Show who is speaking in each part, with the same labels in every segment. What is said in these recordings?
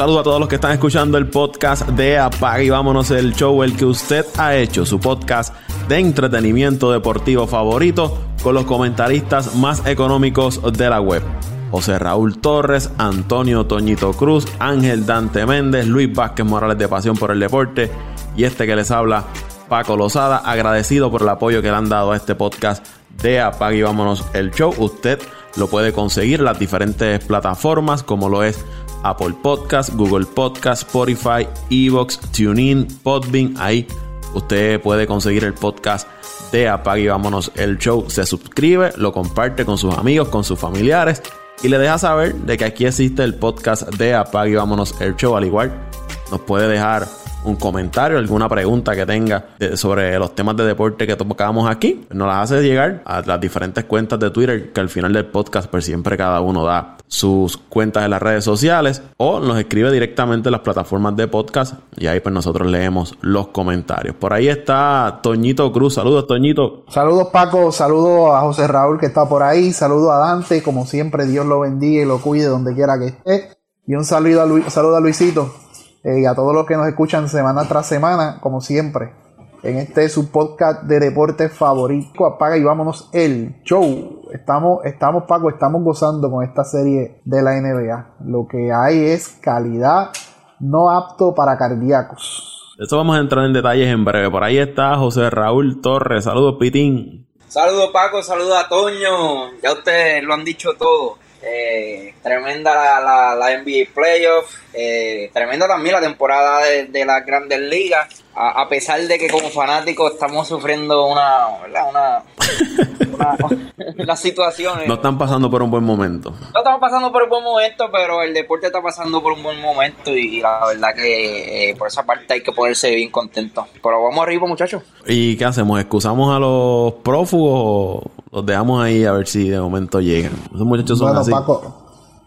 Speaker 1: Saludo a todos los que están escuchando el podcast de Apaga y vámonos el show, el que usted ha hecho, su podcast de entretenimiento deportivo favorito con los comentaristas más económicos de la web. José Raúl Torres, Antonio Toñito Cruz, Ángel Dante Méndez, Luis Vázquez Morales de Pasión por el Deporte y este que les habla, Paco Lozada, agradecido por el apoyo que le han dado a este podcast de Apague y Vámonos el Show. Usted lo puede conseguir en las diferentes plataformas como lo es Apple Podcast, Google Podcast, Spotify, Evox, TuneIn, Podbean. Ahí usted puede conseguir el podcast de Apague y Vámonos el Show. Se suscribe, lo comparte con sus amigos, con sus familiares y le deja saber de que aquí existe el podcast de Apague y Vámonos el Show. Al igual, nos puede dejar un comentario, alguna pregunta que tenga sobre los temas de deporte que tocamos aquí, nos las hace llegar a las diferentes cuentas de Twitter que al final del podcast pues siempre cada uno da sus cuentas en las redes sociales o nos escribe directamente en las plataformas de podcast y ahí pues nosotros leemos los comentarios. Por ahí está Toñito Cruz. Saludos, Toñito.
Speaker 2: Saludos, Paco. Saludos a José Raúl que está por ahí. Saludos a Dante. Como siempre, Dios lo bendiga y lo cuide donde quiera que esté. Y un saludo a, saludo a Luisito eh, y a todos los que nos escuchan semana tras semana, como siempre. En este su podcast de deporte favorito. Apaga y vámonos el show. Estamos, estamos, Paco, estamos gozando con esta serie de la NBA. Lo que hay es calidad no apto para cardíacos.
Speaker 1: Eso vamos a entrar en detalles en breve. Por ahí está José Raúl Torres. Saludos, Pitín.
Speaker 3: Saludos, Paco. Saludos a Toño. Ya ustedes lo han dicho todo. Eh, tremenda la, la, la, NBA Playoff, eh, tremenda también la temporada de, de las grandes ligas, a, a, pesar de que como fanáticos estamos sufriendo una, una, una, una, situación.
Speaker 1: No están pasando por un buen momento.
Speaker 3: No estamos pasando por un buen momento, pero el deporte está pasando por un buen momento y la verdad que eh, por esa parte hay que ponerse bien contento. Pero vamos arriba muchachos.
Speaker 1: ¿Y qué hacemos? ¿Excusamos a los prófugos los dejamos ahí a ver si de momento llegan? Esos muchachos son
Speaker 2: bueno,
Speaker 1: así.
Speaker 2: Paco,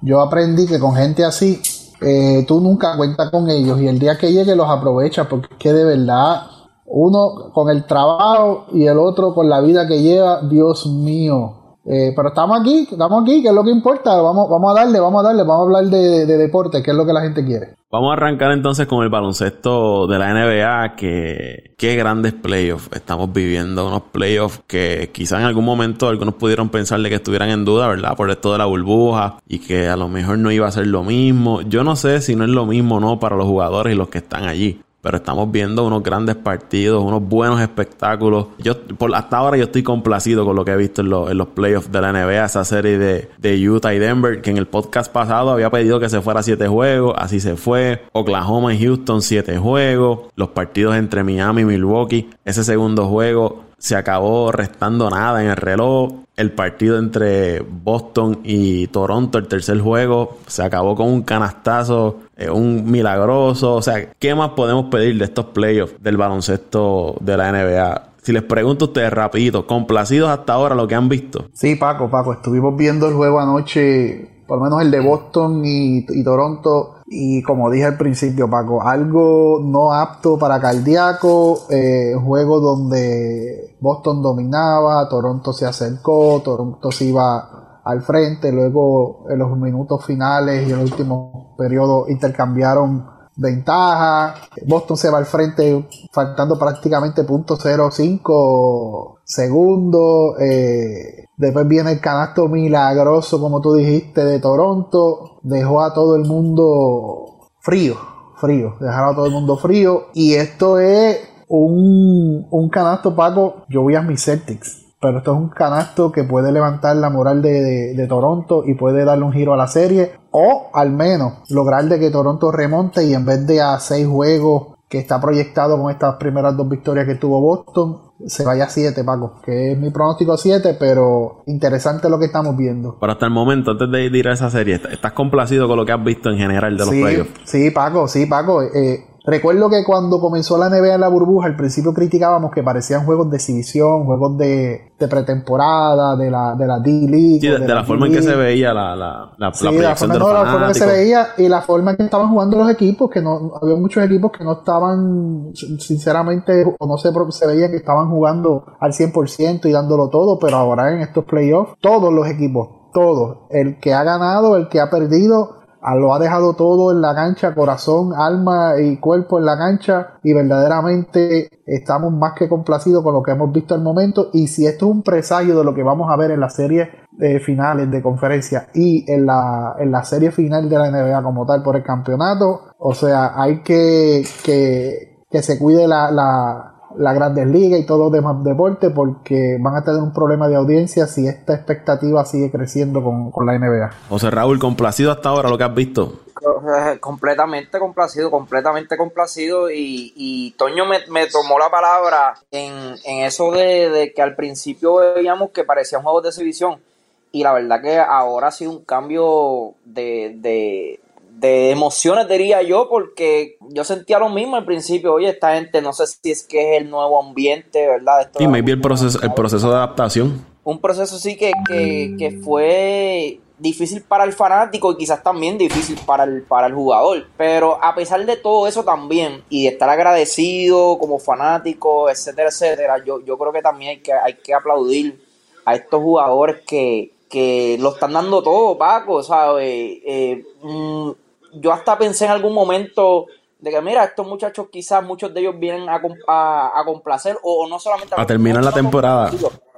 Speaker 2: yo aprendí que con gente así, eh, tú nunca cuentas con ellos y el día que llegue los aprovechas porque es que de verdad uno con el trabajo y el otro con la vida que lleva, Dios mío. Eh, pero estamos aquí, estamos aquí, que es lo que importa. Vamos, vamos a darle, vamos a darle, vamos a hablar de, de, deporte, que es lo que la gente quiere.
Speaker 1: Vamos a arrancar entonces con el baloncesto de la NBA, que qué grandes playoffs estamos viviendo, unos playoffs que quizás en algún momento algunos pudieron pensar de que estuvieran en duda, ¿verdad? Por esto de la burbuja y que a lo mejor no iba a ser lo mismo. Yo no sé si no es lo mismo o no para los jugadores y los que están allí pero estamos viendo unos grandes partidos, unos buenos espectáculos. Yo, por, hasta ahora yo estoy complacido con lo que he visto en, lo, en los playoffs de la NBA, esa serie de, de, Utah y Denver, que en el podcast pasado había pedido que se fuera siete juegos, así se fue. Oklahoma y Houston, siete juegos. Los partidos entre Miami y Milwaukee, ese segundo juego se acabó restando nada en el reloj. El partido entre Boston y Toronto, el tercer juego, se acabó con un canastazo, eh, un milagroso. O sea, ¿qué más podemos pedir de estos playoffs del baloncesto de la NBA? Si les pregunto a ustedes rapidito, complacidos hasta ahora lo que han visto.
Speaker 2: Sí, Paco, Paco, estuvimos viendo el juego anoche, por lo menos el de Boston y, y Toronto. Y como dije al principio, Paco, algo no apto para cardíaco, eh, juego donde Boston dominaba, Toronto se acercó, Toronto se iba al frente, luego en los minutos finales y en el último periodo intercambiaron ventaja, Boston se va al frente faltando prácticamente .05 segundos, eh, después viene el canasto milagroso como tú dijiste de Toronto, dejó a todo el mundo frío, frío, dejaron a todo el mundo frío. Y esto es un, un canasto Paco, yo voy a mis Celtics pero esto es un canasto que puede levantar la moral de, de, de, Toronto y puede darle un giro a la serie o al menos lograr de que Toronto remonte y en vez de a seis juegos que está proyectado con estas primeras dos victorias que tuvo Boston se vaya a 7 Paco que es mi pronóstico 7 pero interesante lo que estamos viendo
Speaker 1: pero hasta el momento antes de ir a esa serie ¿estás complacido con lo que has visto en general de los
Speaker 2: sí,
Speaker 1: playoffs?
Speaker 2: sí Paco sí Paco eh, Recuerdo que cuando comenzó la NBA en la burbuja, al principio criticábamos que parecían juegos de exhibición, juegos de, de pretemporada, de la, de la D-League.
Speaker 1: Sí, de, de, la forma en que se veía la, la, la,
Speaker 2: sí,
Speaker 1: la proyección
Speaker 2: forma,
Speaker 1: de los
Speaker 2: no, la forma que se veía y la forma en que estaban jugando los equipos, que no había muchos equipos que no estaban, sinceramente, o no se, se veía que estaban jugando al 100% y dándolo todo, pero ahora en estos playoffs, todos los equipos, todos, el que ha ganado, el que ha perdido, lo ha dejado todo en la cancha, corazón, alma y cuerpo en la cancha y verdaderamente estamos más que complacidos con lo que hemos visto al momento y si esto es un presagio de lo que vamos a ver en las series de finales de conferencia y en la, en la serie final de la NBA como tal por el campeonato, o sea, hay que que, que se cuide la, la la Grandes Ligas y todo demás deporte porque van a tener un problema de audiencia si esta expectativa sigue creciendo con, con la NBA.
Speaker 1: José Raúl, complacido hasta ahora lo que has visto.
Speaker 3: Completamente complacido, completamente complacido y, y Toño me, me, tomó la palabra en, en eso de, de, que al principio veíamos que parecía un juego de exhibición y la verdad que ahora ha sido un cambio de, de de emociones, diría yo, porque yo sentía lo mismo al principio. Oye, esta gente, no sé si es que es el nuevo ambiente, ¿verdad?
Speaker 1: Esto sí, maybe el proceso, el proceso de adaptación.
Speaker 3: Un proceso sí que, que, que, fue difícil para el fanático y quizás también difícil para el, para el jugador. Pero a pesar de todo eso también, y de estar agradecido como fanático, etcétera, etcétera, yo, yo creo que también hay que, hay que aplaudir a estos jugadores que, que lo están dando todo, Paco, ¿sabes? Eh, mm, yo hasta pensé en algún momento de que, mira, estos muchachos quizás muchos de ellos vienen a, a, complacer o, no solamente
Speaker 1: a, terminar la temporada,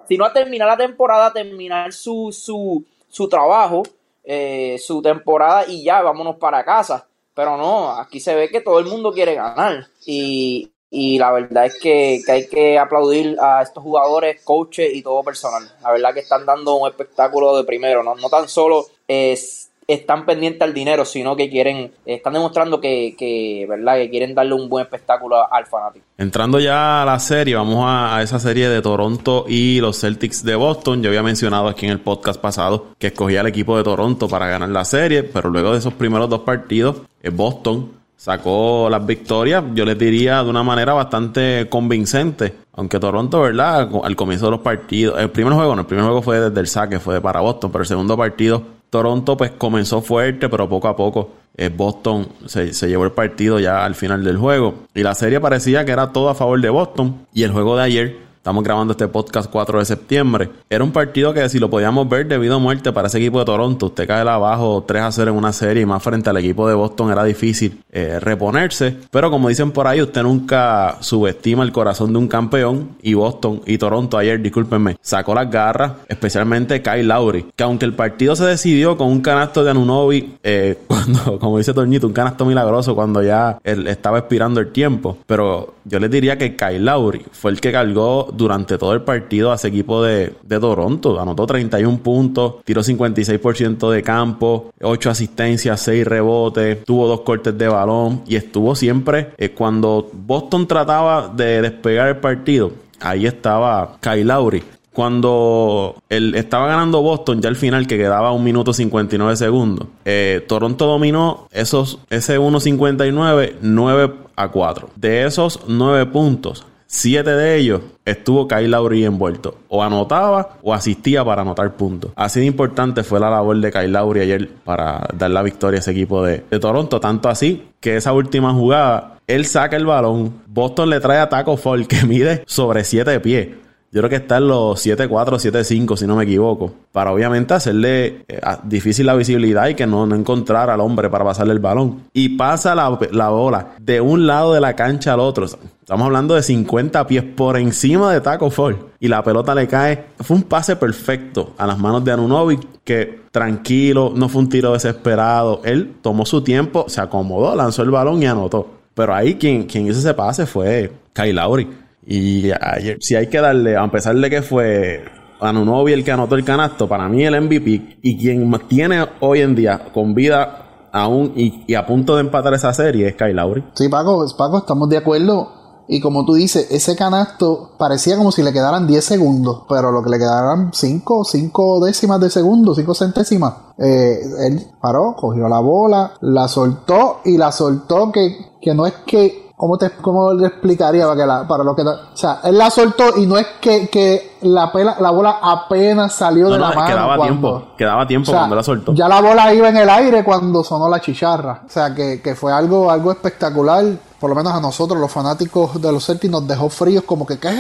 Speaker 3: sino a terminar la temporada, terminar su, su, su trabajo, eh, su temporada y ya, vámonos para casa. Pero no, aquí se ve que todo el mundo quiere ganar. Y, y la verdad es que, que, hay que aplaudir a estos jugadores, coaches y todo personal. La verdad que están dando un espectáculo de primero, no, no tan solo es están pendientes al dinero, sino que quieren, están demostrando que, ¿verdad? que quieren darle un buen espectáculo al fanático.
Speaker 1: Entrando ya a la serie, vamos a, esa serie de Toronto y los Celtics de Boston. Yo había mencionado aquí en el podcast pasado que escogía al equipo de Toronto para ganar la serie, pero luego de esos primeros dos partidos, eh, Boston sacó las victorias, yo les diría de una manera bastante convincente. Aunque Toronto, ¿verdad? Al comienzo de los partidos, el primer juego, no, el primer juego fue desde el saque, fue para Boston, pero el segundo partido Toronto pues comenzó fuerte, pero poco a poco eh, Boston se, se, llevó el partido ya al final del juego. Y la serie parecía que era todo a favor de Boston. Y el juego de ayer Estamos grabando este podcast 4 de septiembre. Era un partido que si lo podíamos ver debido a muerte para ese equipo de Toronto, usted cae abajo 3 a 0 en una serie y más frente al equipo de Boston era difícil eh, reponerse. Pero como dicen por ahí, usted nunca subestima el corazón de un campeón y Boston y Toronto ayer, discúlpenme, sacó las garras, especialmente Kyle Lowry, que aunque el partido se decidió con un canasto de Anunobi, eh, cuando, como dice Tornito, un canasto milagroso cuando ya él estaba expirando el tiempo, pero yo les diría que Kyle Lowry fue el que cargó durante todo el partido a ese equipo de, Toronto. Anotó 31 puntos, tiró 56% de campo, 8 asistencias, 6 rebotes, tuvo dos cortes de balón y estuvo siempre eh, cuando Boston trataba de despegar el partido. Ahí estaba Kyle Lowry cuando él estaba ganando Boston, ya al final que quedaba un minuto 59 segundos, eh, Toronto dominó esos, ese 1.59 9 a 4. De esos 9 puntos, Siete de ellos estuvo Kyle Lowry envuelto. O anotaba o asistía para anotar puntos. Así de importante fue la labor de Kyle Lowry ayer para dar la victoria a ese equipo de, Toronto. Tanto así que esa última jugada, él saca el balón. Boston le trae a Taco Fall que mide sobre 7 pies. Yo creo que está en los 7-4, 7-5, si no me equivoco. Para obviamente hacerle eh, difícil la visibilidad y que no, no encontrar al hombre para pasarle el balón. Y pasa la, la, bola de un lado de la cancha al otro. Estamos hablando de 50 pies por encima de Taco Fall. Y la pelota le cae. Fue un pase perfecto a las manos de Anunovic. Que tranquilo, no fue un tiro desesperado. Él tomó su tiempo, se acomodó, lanzó el balón y anotó. Pero ahí quien, quien hizo ese pase fue Kyle Lowry. Y ayer, si hay que darle, a pesar de que fue Anunobi el que anotó el canasto, para mí el MVP y quien tiene hoy en día con vida aún y, a punto de empatar esa serie es Kyle Lowry.
Speaker 2: Sí, Paco, Paco, estamos de acuerdo. Y como tú dices, ese canasto parecía como si le quedaran 10 segundos, pero lo que le quedaran 5, 5 décimas de segundo, 5 centésimas. Eh, él paró, cogió la bola, la soltó y la soltó que, que no es que ¿Cómo, te, cómo le explicaría para, que la, para lo que... O sea, él la soltó y no es que, que la, pela, la bola apenas salió de la mano.
Speaker 1: Quedaba tiempo, quedaba tiempo cuando la soltó.
Speaker 2: Ya la bola iba en el aire cuando sonó la chicharra. O sea, que, que fue algo, algo espectacular por lo menos a nosotros, los fanáticos de los Celtics, nos dejó fríos como que, ¿qué,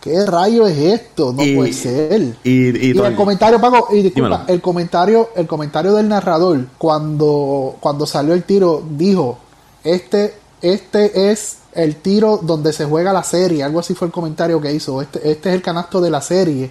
Speaker 2: ¿Qué rayo es esto? No puede ser. Y, el comentario, Paco, y disculpa, el comentario, el comentario del narrador, cuando, cuando salió el tiro, dijo, este, este es el tiro donde se juega la serie, algo así fue el comentario que hizo, este, este es el canasto de la serie.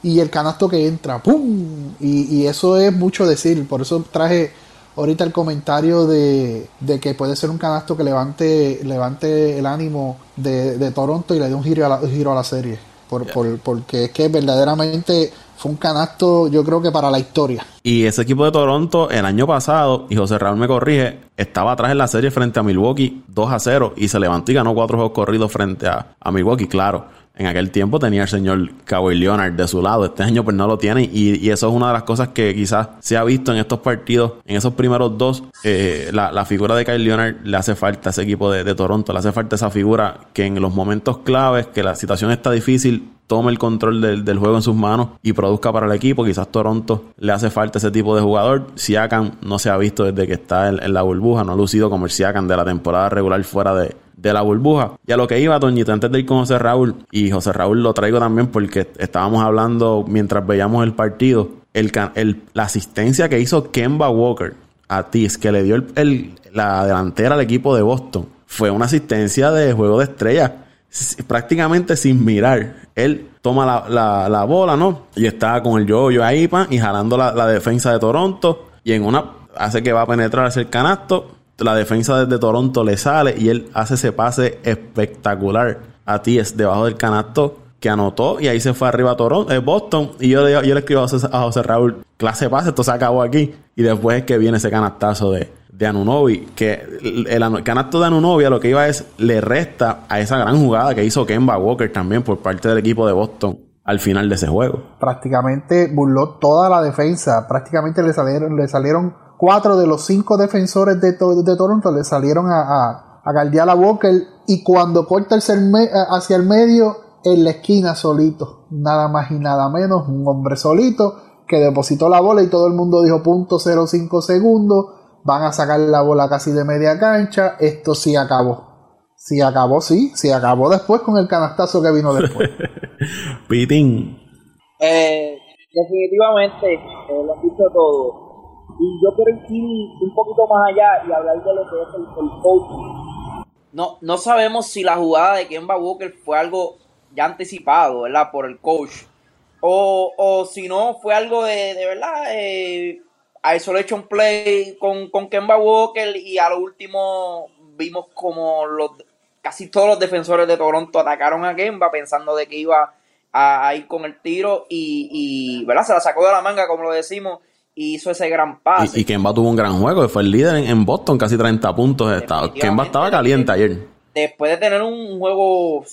Speaker 2: Y el canasto que entra, ¡pum! Y, y eso es mucho decir, por eso traje ahorita el comentario de, que puede ser un canasto que levante, levante el ánimo de, Toronto y le dé un giro a la, giro a la serie. Por, porque es que verdaderamente fue un canasto, yo creo que para la historia.
Speaker 1: Y ese equipo de Toronto, el año pasado, y José Raúl me corrige, estaba atrás en la serie frente a Milwaukee 2 a 0 y se levantó y ganó cuatro juegos corridos frente a, Milwaukee, claro en aquel tiempo tenía el señor Kawhi Leonard de su lado. Este año pues no lo tiene y, eso es una de las cosas que quizás se ha visto en estos partidos, en esos primeros dos. Eh, la, figura de Kawhi Leonard le hace falta a ese equipo de, Toronto, le hace falta esa figura que en los momentos claves, que la situación está difícil, tome el control del, juego en sus manos y produzca para el equipo. Quizás Toronto le hace falta ese tipo de jugador. Siakam no se ha visto desde que está en, la burbuja, no ha lucido como el Siakam de la temporada regular fuera de, de la burbuja. Y a lo que iba, Toñito, antes de ir con José Raúl, y José Raúl lo traigo también porque estábamos hablando mientras veíamos el partido, el, la asistencia que hizo Kemba Walker a Tis, que le dio el, la delantera al equipo de Boston, fue una asistencia de juego de estrellas, prácticamente sin mirar. Él toma la, la, bola, ¿no? Y está con el yo-yo ahí, pan, y jalando la, la defensa de Toronto, y en una hace que va a penetrar hacia el canasto. La defensa desde Toronto le sale y él hace ese pase espectacular. A Ties debajo del canasto que anotó y ahí se fue arriba a Toronto, eh, Boston. Y yo, yo, le escribo a José, Raúl, clase de pase, esto se acabó aquí. Y después es que viene ese canastazo de, de Anunobi, que el, canasto de Anunobi a lo que iba es, le resta a esa gran jugada que hizo Kemba Walker también por parte del equipo de Boston al final de ese juego.
Speaker 2: Prácticamente burló toda la defensa, prácticamente le salieron, le salieron cuatro de los cinco defensores de, de Toronto le salieron a, a, a Walker y cuando corta el hacia el medio, en la esquina solito, nada más y nada menos, un hombre solito que depositó la bola y todo el mundo dijo punto 05 segundos, van a sacar la bola casi de media cancha, esto sí acabó. Sí acabó, sí, sí acabó después con el canastazo que vino después.
Speaker 1: Pitín.
Speaker 3: Eh, definitivamente, eh, lo dicho todo y yo quiero ir un poquito más allá y hablar de lo que es el, coaching. No, no sabemos si la jugada de Kemba Walker fue algo ya anticipado, ¿verdad? Por el coach. O, o si no, fue algo de, de verdad, eh, isolation play con, con Kemba Walker y a lo último vimos como los, casi todos los defensores de Toronto atacaron a Kemba pensando de que iba a, ir con el tiro y, y, ¿verdad? Se la sacó de la manga, como lo decimos, hizo ese gran pase.
Speaker 1: Y, Kemba tuvo un gran juego, fue el líder en, Boston, casi 30 puntos. Kemba estaba caliente ayer.
Speaker 3: Después de tener un juego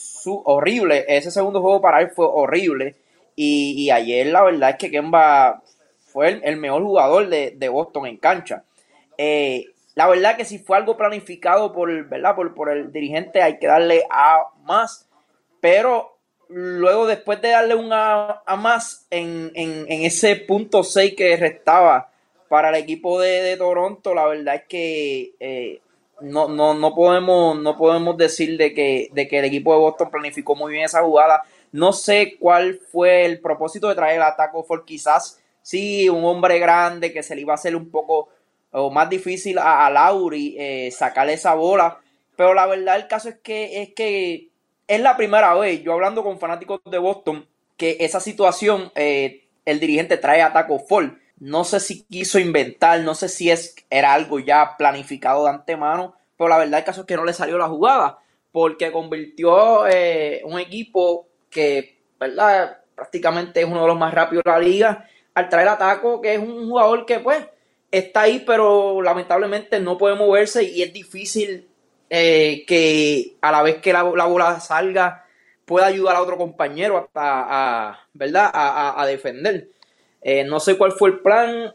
Speaker 3: horrible, ese segundo juego para él fue horrible. Y, ayer la verdad es que Kemba fue el, mejor jugador de, Boston en cancha. Eh, la verdad que si fue algo planificado por, ¿verdad? Por, por el dirigente hay que darle a más. Pero luego después de darle un a, más en, ese punto 6 que restaba para el equipo de, Toronto, la verdad es que eh, no, no, no, podemos, no podemos decir de que, de que el equipo de Boston planificó muy bien esa jugada. No sé cuál fue el propósito de traer a Taco for quizás sí, un hombre grande que se le iba a hacer un poco o más difícil a, a Lauri eh, sacarle esa bola. Pero la verdad el caso es que es que es la primera vez, yo hablando con fanáticos de Boston, que esa situación eh, el dirigente trae a Taco. No sé si quiso inventar, no sé si es, era algo ya planificado de antemano, pero la verdad el caso es que no le salió la jugada, porque convirtió eh, un equipo que, ¿verdad? Prácticamente es uno de los más rápidos de la liga, al traer a Taco, que es un jugador que pues está ahí, pero lamentablemente no puede moverse y es difícil eh, que a la vez que la, bola salga pueda ayudar a otro compañero a, ¿verdad? A, defender. Eh, no sé cuál fue el plan,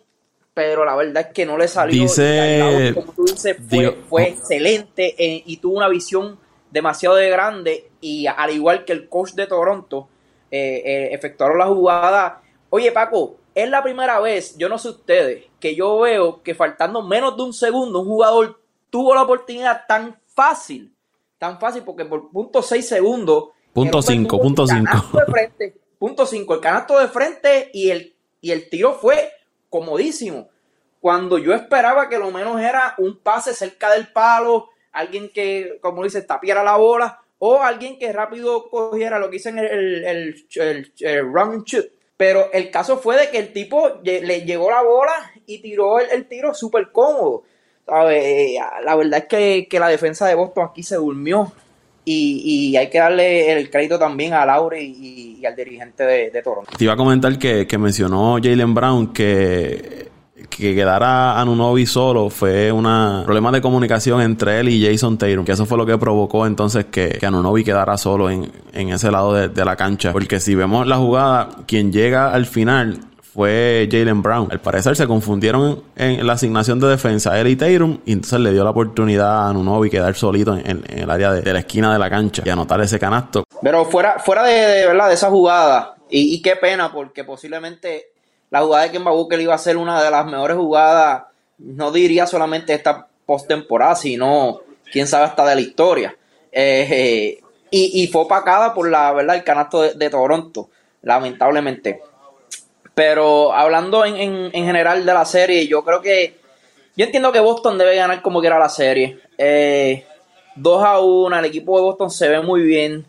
Speaker 3: pero la verdad es que no le salió.
Speaker 1: Dice,
Speaker 3: como tú dices, fue, fue excelente eh, y tuvo una visión demasiado de grande y al igual que el coach de Toronto, efectuaron la jugada. Oye, Paco, es la primera vez, yo no sé ustedes, que yo veo que faltando menos de un segundo un jugador tuvo la oportunidad tan fácil, tan fácil, porque por punto 6 segundos.
Speaker 1: Punto 5, punto 5.
Speaker 3: Punto 5, el canasto de frente y el, y el tiro fue comodísimo. Cuando yo esperaba que lo menos era un pase cerca del palo, alguien que, como dice, tapiera la bola, o alguien que rápido cogiera lo que dicen el, el, el, run shoot. Pero el caso fue de que el tipo le llegó la bola y tiró el, tiro súper cómodo. La verdad es que, la defensa de Boston aquí se durmió. Y, hay que darle el crédito también a Laure y, al dirigente de, de, Toronto.
Speaker 1: Te iba a comentar que, que mencionó Jalen Brown que que quedara Anunobi solo fue un problema de comunicación entre él y Jason Tatum, que eso fue lo que provocó entonces que, que Anunobi quedara solo en, ese lado de, la cancha. Porque si vemos la jugada, quien llega al final fue Jalen Brown. Al parecer se confundieron en, la asignación de defensa él y Tatum y entonces le dio la oportunidad a Anunobi quedar solito en, el área de, la esquina de la cancha y anotar ese canasto.
Speaker 3: Pero fuera, fuera de, verdad de esa jugada y, y qué pena porque posiblemente la jugada de Kemba Booker iba a ser una de las mejores jugadas, no diría solamente esta postemporada, sino quién sabe hasta de la historia. Eh, y, fue opacada por la verdad el canasto de, Toronto, lamentablemente. Pero hablando en, general de la serie, yo creo que yo entiendo que Boston debe ganar como quiera la serie. 2 eh, a 1, el equipo de Boston se ve muy bien.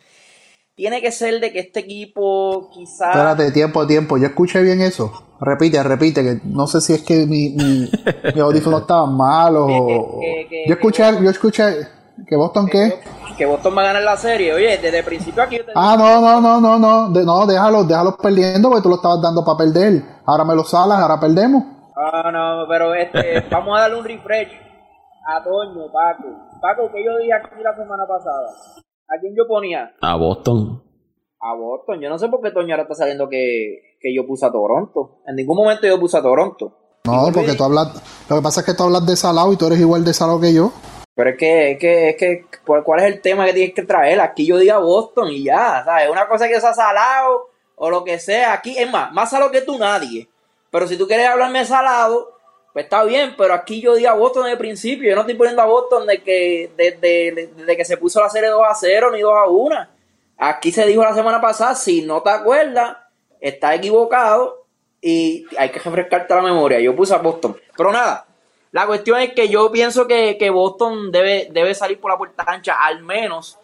Speaker 3: Tiene que ser de que este equipo quizás...
Speaker 2: Espérate, tiempo, tiempo. Yo escuché bien eso. Repite, repite, que no sé si es que mi, mi, mi audífono estaba mal o... yo escuché, yo escuché que Boston qué?
Speaker 3: Que Boston va a ganar la serie. Oye, desde el principio aquí... Yo te
Speaker 2: ah, no, no, no, no, no, no, déjalo, déjalo perdiendo porque tú lo estabas dando para perder. Ahora me lo salas, ahora perdemos.
Speaker 3: Ah, no, pero este, vamos a darle un refresh a Toño, Paco. Paco, que yo dije aquí la semana pasada. ¿A quién yo ponía?
Speaker 1: A Boston.
Speaker 3: A Boston. Yo no sé por qué Toño ahora está saliendo que que yo puse a Toronto. En ningún momento yo puse a Toronto.
Speaker 2: No, porque tú hablas. Lo que pasa es que tú hablas de Salado y tú eres igual de Salado que yo.
Speaker 3: Pero es que, es que, es que, ¿cuál es el tema que tienes que traer? Aquí yo diga Boston y ya, ¿sabes? Una cosa que sea salado o lo que sea. Aquí, es más, más salado que tú nadie. Pero si tú quieres hablarme salado, pues está bien, pero aquí yo diga Boston desde el principio. Yo no estoy poniendo a Boston de que, desde, desde que se puso la serie 2 a 0 ni 2 a 1. Aquí se dijo la semana pasada, si no te acuerdas, está equivocado y hay que refrescarte la memoria. Yo puse a Boston. Pero nada, la cuestión es que yo pienso que, Boston debe, debe salir por la puerta ancha, al menos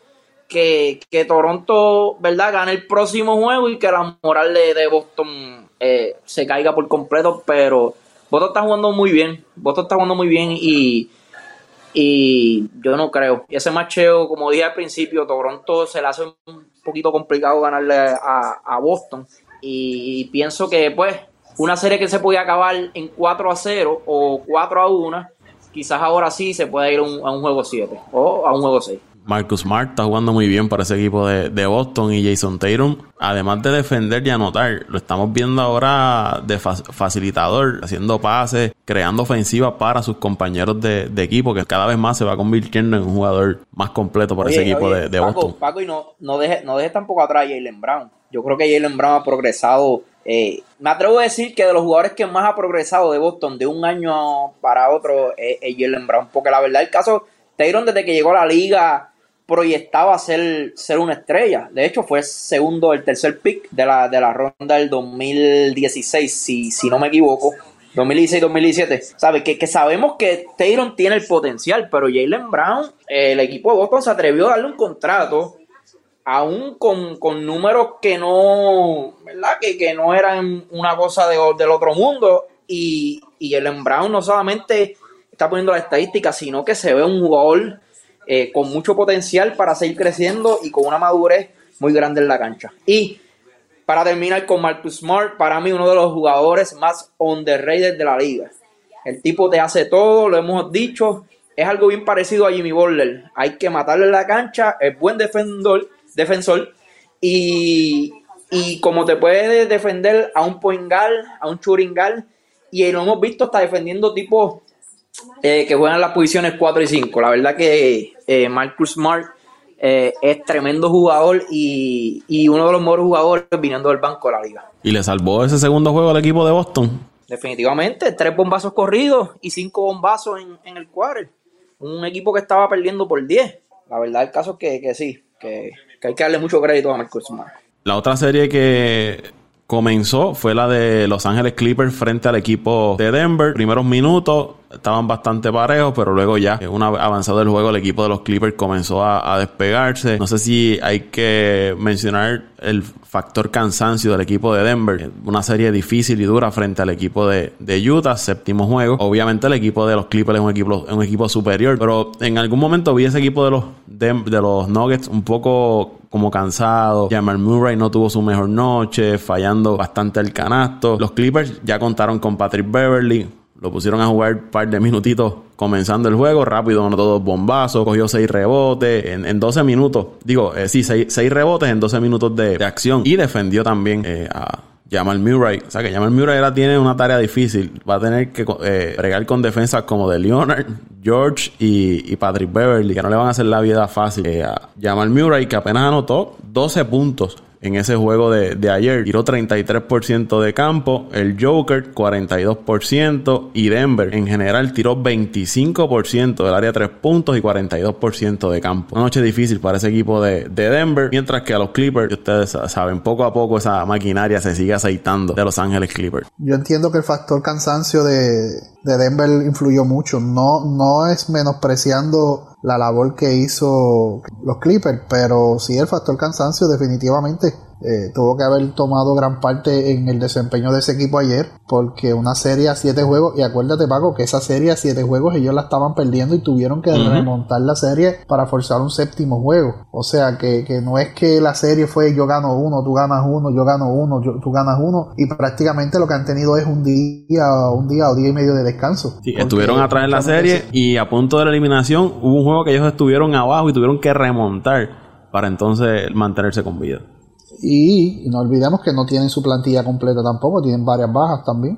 Speaker 3: que, Toronto, ¿verdad?, gane el próximo juego y que la moral de, Boston eh, se caiga por completo. Pero Boston está jugando muy bien. Boston está jugando muy bien y, y yo no creo. Y ese macheo, como dije al principio, Toronto se le hace un poquito complicado ganarle a, a Boston. Y pienso que, pues, una serie que se podía acabar en 4 a 0 o 4 a 1, quizás ahora sí se puede ir a un, juego 7 o a un juego 6.
Speaker 1: Marcus Smart está jugando muy bien para ese equipo de, Boston y Jason Tatum, además de defender y anotar, lo estamos viendo ahora de facilitador, haciendo pases, creando ofensivas para sus compañeros de, equipo, que cada vez más se va convirtiendo en un jugador más completo para ese equipo de, Boston.
Speaker 3: Paco, y no, no dejes no deje tampoco atrás a Jalen Brown. Yo creo que Jalen Brown ha progresado. Eh, me atrevo a decir que de los jugadores que más ha progresado de Boston de un año para otro es, Jalen Brown. Porque la verdad, el caso, Tayron desde que llegó a la liga proyectaba ser, ser una estrella. De hecho, fue segundo, el tercer pick de la, de la ronda del 2016, si, si no me equivoco. 2016-2017. ¿Sabes? Que, que, sabemos que Tayron tiene el potencial, pero Jalen Brown, el equipo de Boston se atrevió a darle un contrato aún con, números que no, ¿verdad? Que, no eran una cosa de, del otro mundo. Y, y el Brown no solamente está poniendo la estadística, sino que se ve un jugador eh, con mucho potencial para seguir creciendo y con una madurez muy grande en la cancha. Y para terminar con Marcus Smart, para mí uno de los jugadores más underrated de la liga. El tipo te hace todo, lo hemos dicho. Es algo bien parecido a Jimmy Butler. Hay que matarle en la cancha, es buen defensor defensor y, como te puede defender a un poingal, a un churingal, y lo hemos visto está defendiendo tipos eh, que juegan las posiciones 4 y 5. La verdad que eh, Marcus Smart eh, es tremendo jugador y, y, uno de los mejores jugadores viniendo del banco de la liga.
Speaker 1: ¿Y le salvó ese segundo juego al equipo de Boston?
Speaker 3: Definitivamente, tres bombazos corridos y cinco bombazos en, en el cuadro. Un equipo que estaba perdiendo por 10. La verdad, el caso es que, que sí, que, que, hay que darle mucho crédito a Marcos Smart.
Speaker 1: La otra serie que comenzó fue la de Los Ángeles Clippers frente al equipo de Denver. Primeros minutos estaban bastante parejos, pero luego ya, una vez avanzado el juego, el equipo de los Clippers comenzó a, despegarse. No sé si hay que mencionar el factor cansancio del equipo de Denver. Una serie difícil y dura frente al equipo de, de Utah, séptimo juego. Obviamente el equipo de los Clippers es un equipo, un equipo superior, pero en algún momento vi ese equipo de los, de, de los Nuggets un poco como cansado. Jamal Murray no tuvo su mejor noche, fallando bastante el canasto. Los Clippers ya contaron con Patrick Beverly, lo pusieron a jugar un par de minutitos comenzando el juego, rápido, anotó dos bombazos, cogió seis rebotes en, 12 minutos. Digo, eh, sí, seis, rebotes en 12 minutos de, acción. Y defendió también eh, a Jamal Murray. O sea que Jamal Murray ahora tiene una tarea difícil. Va a tener que eh, bregar con defensas como de Leonard, George y, Patrick Beverly, que no le van a hacer la vida fácil. Eh, a Jamal Murray, que apenas anotó 12 puntos en ese juego de, ayer. Tiró 33% de campo, el Joker 42% y Denver en general tiró 25% del área 3 puntos y 42% de campo. Una noche difícil para ese equipo de, de, Denver, mientras que a los Clippers, ustedes saben, poco a poco esa maquinaria se sigue aceitando de Los Ángeles Clippers.
Speaker 2: Yo entiendo que el factor cansancio de, de Denver influyó mucho. No, no es menospreciando la labor que hizo los Clippers, pero sí el factor cansancio definitivamente eh, tuvo que haber tomado gran parte en el desempeño de ese equipo ayer, porque una serie a siete juegos, y acuérdate Paco, que esa serie a siete juegos ellos la estaban perdiendo y tuvieron que remontar la serie para forzar un séptimo juego. O sea que, no es que la serie fue yo gano uno, tú ganas uno, yo gano uno, tú ganas uno, y prácticamente lo que han tenido es un día, un día o día y medio de descanso.
Speaker 1: Sí, estuvieron atrás en la serie y a punto de la eliminación hubo un juego que ellos estuvieron abajo y tuvieron que remontar para entonces mantenerse con vida.
Speaker 2: Y no olvidemos que no tienen su plantilla completa tampoco, tienen varias bajas también.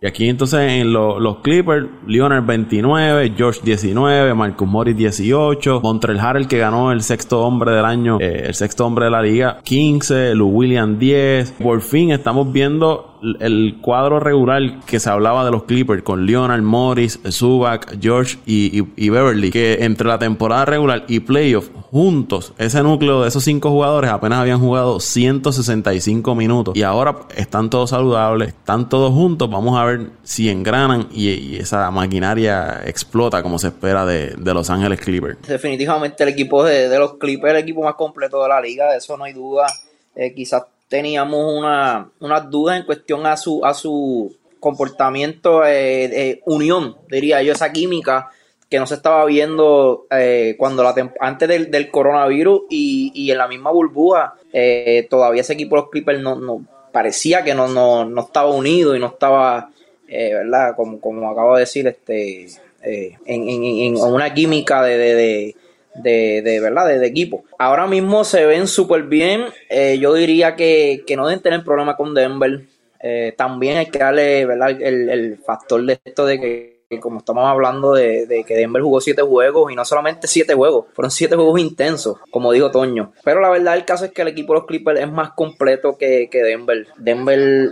Speaker 1: Y aquí entonces en los Clippers, Leonard 29, George 19, Marcus Morris 18, Montrell Harrell que ganó el sexto hombre del año, eh, el sexto hombre de la liga 15, Lou William 10. Por fin estamos viendo el cuadro regular que se hablaba de los Clippers con Leonard, Morris, Zubac, George y, Beverly, que entre la temporada regular y playoff juntos, ese núcleo de esos cinco jugadores apenas habían jugado 165 minutos y ahora están todos saludables, están todos juntos, vamos a ver si engranan y, esa maquinaria explota como se espera de, Los Ángeles Clippers.
Speaker 3: Definitivamente el equipo de, los Clippers el equipo más completo de la liga, de eso no hay duda. Eh, quizás teníamos una, unas dudas en cuestión a su, a su comportamiento eh, de unión, diría yo, esa química que no se estaba viendo eh, cuando la antes del, coronavirus y, en la misma burbuja, eh, todavía ese equipo de los Clippers no, no parecía que no, no, no estaba unido y no estaba, ¿verdad? Como, como acabo de decir, este, en, en, en, una química de, de verdad, de, equipo. Ahora mismo se ven súper bien. Eh, yo diría que, no deben tener problema con Denver. Eh, también hay que darle ¿verdad? El, factor de esto de que, como estamos hablando de, que Denver jugó siete juegos y no solamente siete juegos, fueron siete juegos intensos, como dijo Toño. Pero la verdad el caso es que el equipo de los Clippers es más completo que, Denver. Denver,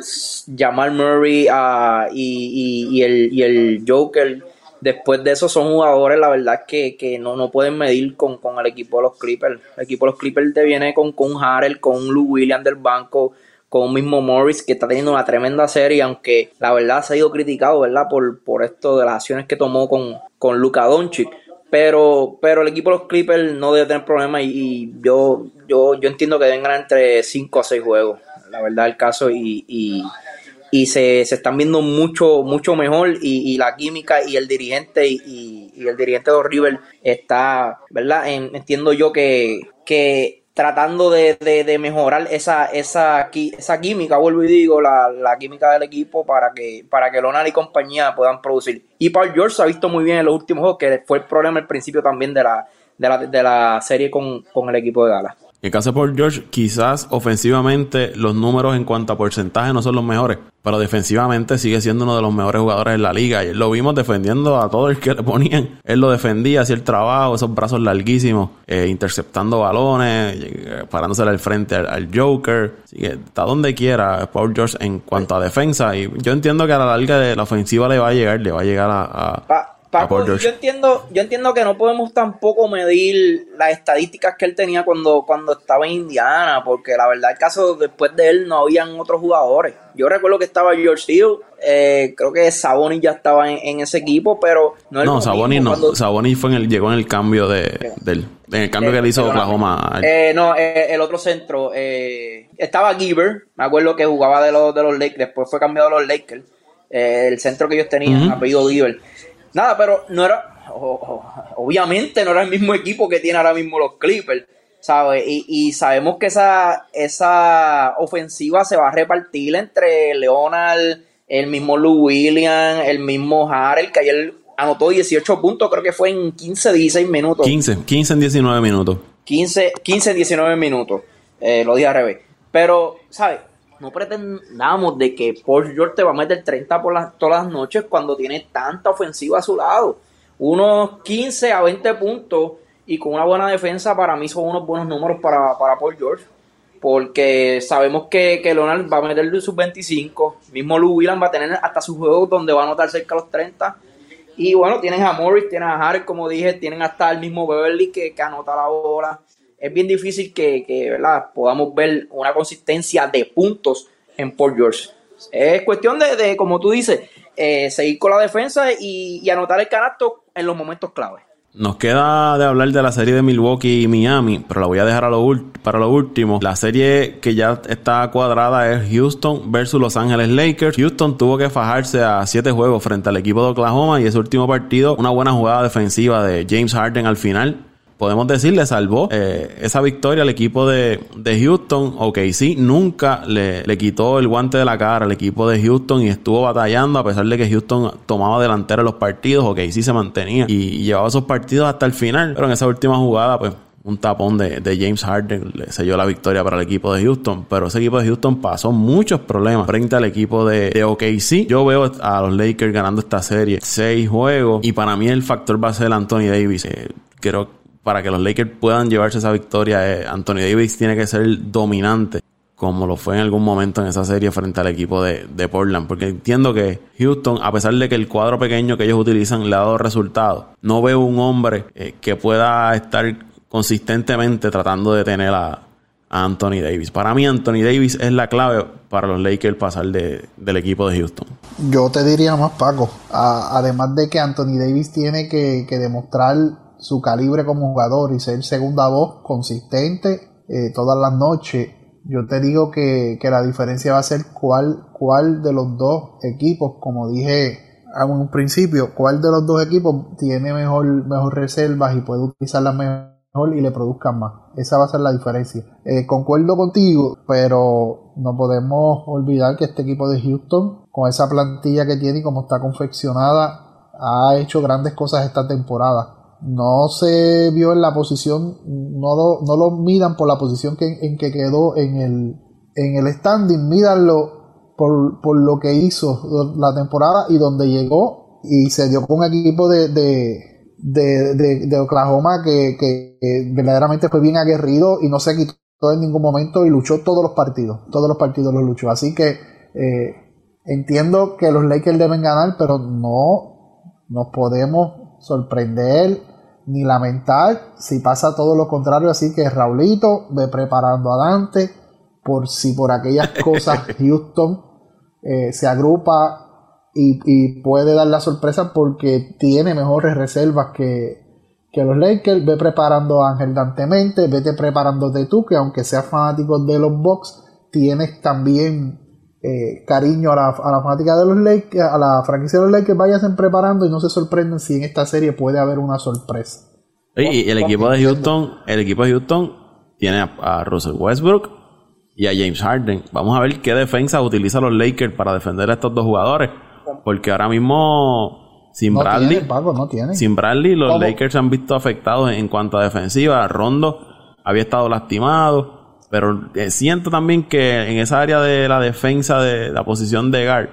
Speaker 3: Jamal Murray ah, y, y, el, y el Joker Después de eso son jugadores, la verdad, que, que no, no pueden medir con, el equipo de los Clippers. El equipo de los Clippers te viene con, con Harrell, con Lou Williams del banco, con un mismo Morris que está teniendo una tremenda serie, aunque la verdad se ha ido criticado, ¿verdad? Por, por esto de las acciones que tomó con, con Luka Doncic. Pero, pero el equipo de los Clippers no debe tener problemas y, yo, yo, yo entiendo que deben ganar entre 5 a 6 juegos. La verdad el caso y y se, se están viendo mucho mucho mejor y, la química y el dirigente y, el dirigente de River está, ¿verdad? entiendo yo que, que tratando de, mejorar esa, esa, esa química, vuelvo y digo, la, la química del equipo para que, para que Lonal y compañía puedan producir. Y Paul George se ha visto muy bien en los últimos juegos, que fue el problema al principio también de la, de la, de la serie con, con el equipo de Dallas.
Speaker 1: En el caso de Paul George, quizás ofensivamente los números en cuanto a porcentaje no son los mejores, pero defensivamente sigue siendo uno de los mejores jugadores en la liga. Y lo vimos defendiendo a todo el que le ponían. Él lo defendía, hacía el trabajo, esos brazos larguísimos, eh, interceptando balones, eh, al frente al, Joker. Así que está donde quiera Paul George en cuanto a defensa. Y yo entiendo que a la larga de la ofensiva le va a llegar, le va a llegar a
Speaker 3: yo entiendo, yo entiendo que no podemos tampoco medir las estadísticas que él tenía cuando, cuando estaba en Indiana, porque la verdad el caso después de él no habían otros jugadores. Yo recuerdo que estaba George Hill, eh, creo que Sabonis ya estaba en, ese equipo, pero
Speaker 1: no No, Sabonis no, Sabonis fue en el, llegó en el cambio de, del, en el cambio que le hizo Oklahoma.
Speaker 3: Eh, no, eh, el otro centro, estaba Giver, me acuerdo que jugaba de los, de los Lakers, después fue cambiado a los Lakers. el centro que ellos tenían, apellido Giver. Nada, pero no era, obviamente no era el mismo equipo que tiene ahora mismo los Clippers, ¿sabes? Y, sabemos que esa, esa ofensiva se va a repartir entre Leonard, el mismo Lou Williams, el mismo Harrell, que ayer anotó 18 puntos, creo que fue en 15, 16 minutos.
Speaker 1: 15, 15 en 19 minutos.
Speaker 3: 15, 15 en 19 minutos, eh, lo dije al revés. Pero, ¿sabes? No pretendamos de que Paul George te va a meter 30 por las, todas las noches cuando tiene tanta ofensiva a su lado. Unos 15 a 20 puntos y con una buena defensa para mí son unos buenos números para, para Paul George. Porque sabemos que, que Leonard va a meter sus 25. Mismo Lou Williams va a tener hasta sus juegos donde va a anotar cerca de los 30. Y bueno, tienen a Morris, tienen a Harry, como dije, tienen hasta el mismo Beverly que, que anota la bola es bien difícil que, ¿verdad? podamos ver una consistencia de puntos en Port George. Es cuestión de, como tú dices, eh, seguir con la defensa y, anotar el canasto en los momentos clave.
Speaker 1: Nos queda de hablar de la serie de Milwaukee y Miami, pero la voy a dejar a lo para lo último. La serie que ya está cuadrada es Houston versus Los Ángeles Lakers. Houston tuvo que fajarse a siete juegos frente al equipo de Oklahoma y ese último partido, una buena jugada defensiva de James Harden al final podemos decir, le salvó eh, esa victoria al equipo de, Houston. Ok, sí, nunca le, le, quitó el guante de la cara al equipo de Houston y estuvo batallando a pesar de que Houston tomaba delantera los partidos. Ok, sí se mantenía y, llevaba esos partidos hasta el final. Pero en esa última jugada, pues un tapón de, James Harden le selló la victoria para el equipo de Houston. Pero ese equipo de Houston pasó muchos problemas frente al equipo de, de OKC. Yo veo a los Lakers ganando esta serie seis juegos y para mí el factor va a ser Anthony Davis. Eh, creo para que los Lakers puedan llevarse esa victoria, eh, Anthony Davis tiene que ser dominante, como lo fue en algún momento en esa serie frente al equipo de, Portland. Porque entiendo que Houston, a pesar de que el cuadro pequeño que ellos utilizan le ha dado resultados, no veo un hombre eh, que pueda estar consistentemente tratando de tener a, Anthony Davis. Para mí, Anthony Davis es la clave para los Lakers pasar del equipo de Houston.
Speaker 2: Yo te diría más, Paco. además de que Anthony Davis tiene que, que demostrar su calibre como jugador y ser segunda voz consistente eh, todas las noches, yo te digo que, la diferencia va a ser cuál, cuál de los dos equipos, como dije en un principio, cuál de los dos equipos tiene mejor, mejor reservas y puede utilizarlas mejor y le produzcan más. Esa va a ser la diferencia. Eh, concuerdo contigo, pero no podemos olvidar que este equipo de Houston, con esa plantilla que tiene y como está confeccionada, ha hecho grandes cosas esta temporada no se vio en la posición, no, no lo miran por la posición que, en que quedó en el, en el standing, mídanlo por, por, lo que hizo la temporada y donde llegó y se dio con un equipo de, de, de, Oklahoma que, que, verdaderamente fue bien aguerrido y no se quitó en ningún momento y luchó todos los partidos, todos los partidos los luchó. Así que eh, entiendo que los Lakers deben ganar, pero no nos podemos sorprender ni lamentar si pasa todo lo contrario. Así que Raulito, ve preparando a Dante por si por aquellas cosas Houston eh, se agrupa y, puede dar la sorpresa porque tiene mejores reservas que, que los Lakers. Ve preparando a Ángel Dantemente, vete preparándote tú, que aunque seas fanático de los Bucks, tienes también eh, cariño a la, a la, fanática de los Lakers, a la franquicia de los Lakers, vayan preparando y no se sorprenden si en esta serie puede haber una sorpresa.
Speaker 1: Y, el equipo de Houston, el equipo de Houston tiene a, Russell Westbrook y a James Harden. Vamos a ver qué defensa utiliza los Lakers para defender a estos dos jugadores. Porque ahora mismo sin Bradley, sin Bradley, los Lakers se han visto afectados en cuanto a defensiva. Rondo había estado lastimado, pero eh, siento también que en esa área de la defensa de la posición de guard,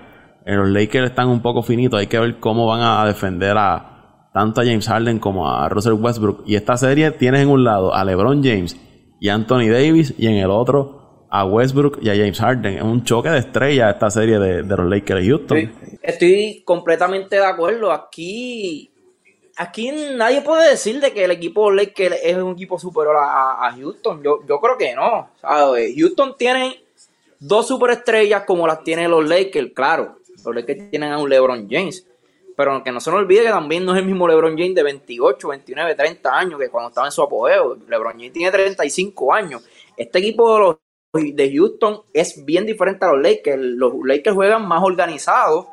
Speaker 1: en los Lakers están un poco finitos, hay que ver cómo van a defender a tanto a James Harden como a Russell Westbrook. Y esta serie tienes en un lado a LeBron James y Anthony Davis y en el otro a Westbrook y a James Harden. Es un choque de estrella esta serie de, los Lakers de Houston.
Speaker 3: estoy completamente de acuerdo. Aquí aquí nadie puede decir de que el equipo Lakers es un equipo superior a, Houston. Yo, yo creo que no. Houston tiene dos superestrellas como las tienen los Lakers, claro. Los Lakers tienen a un LeBron James. Pero que no se nos olvide que también no es el mismo LeBron James de 28, 29, 30 años que cuando estaba en su apogeo. LeBron James tiene 35 años. Este equipo de los de Houston es bien diferente a los Lakers. Los Lakers juegan más organizados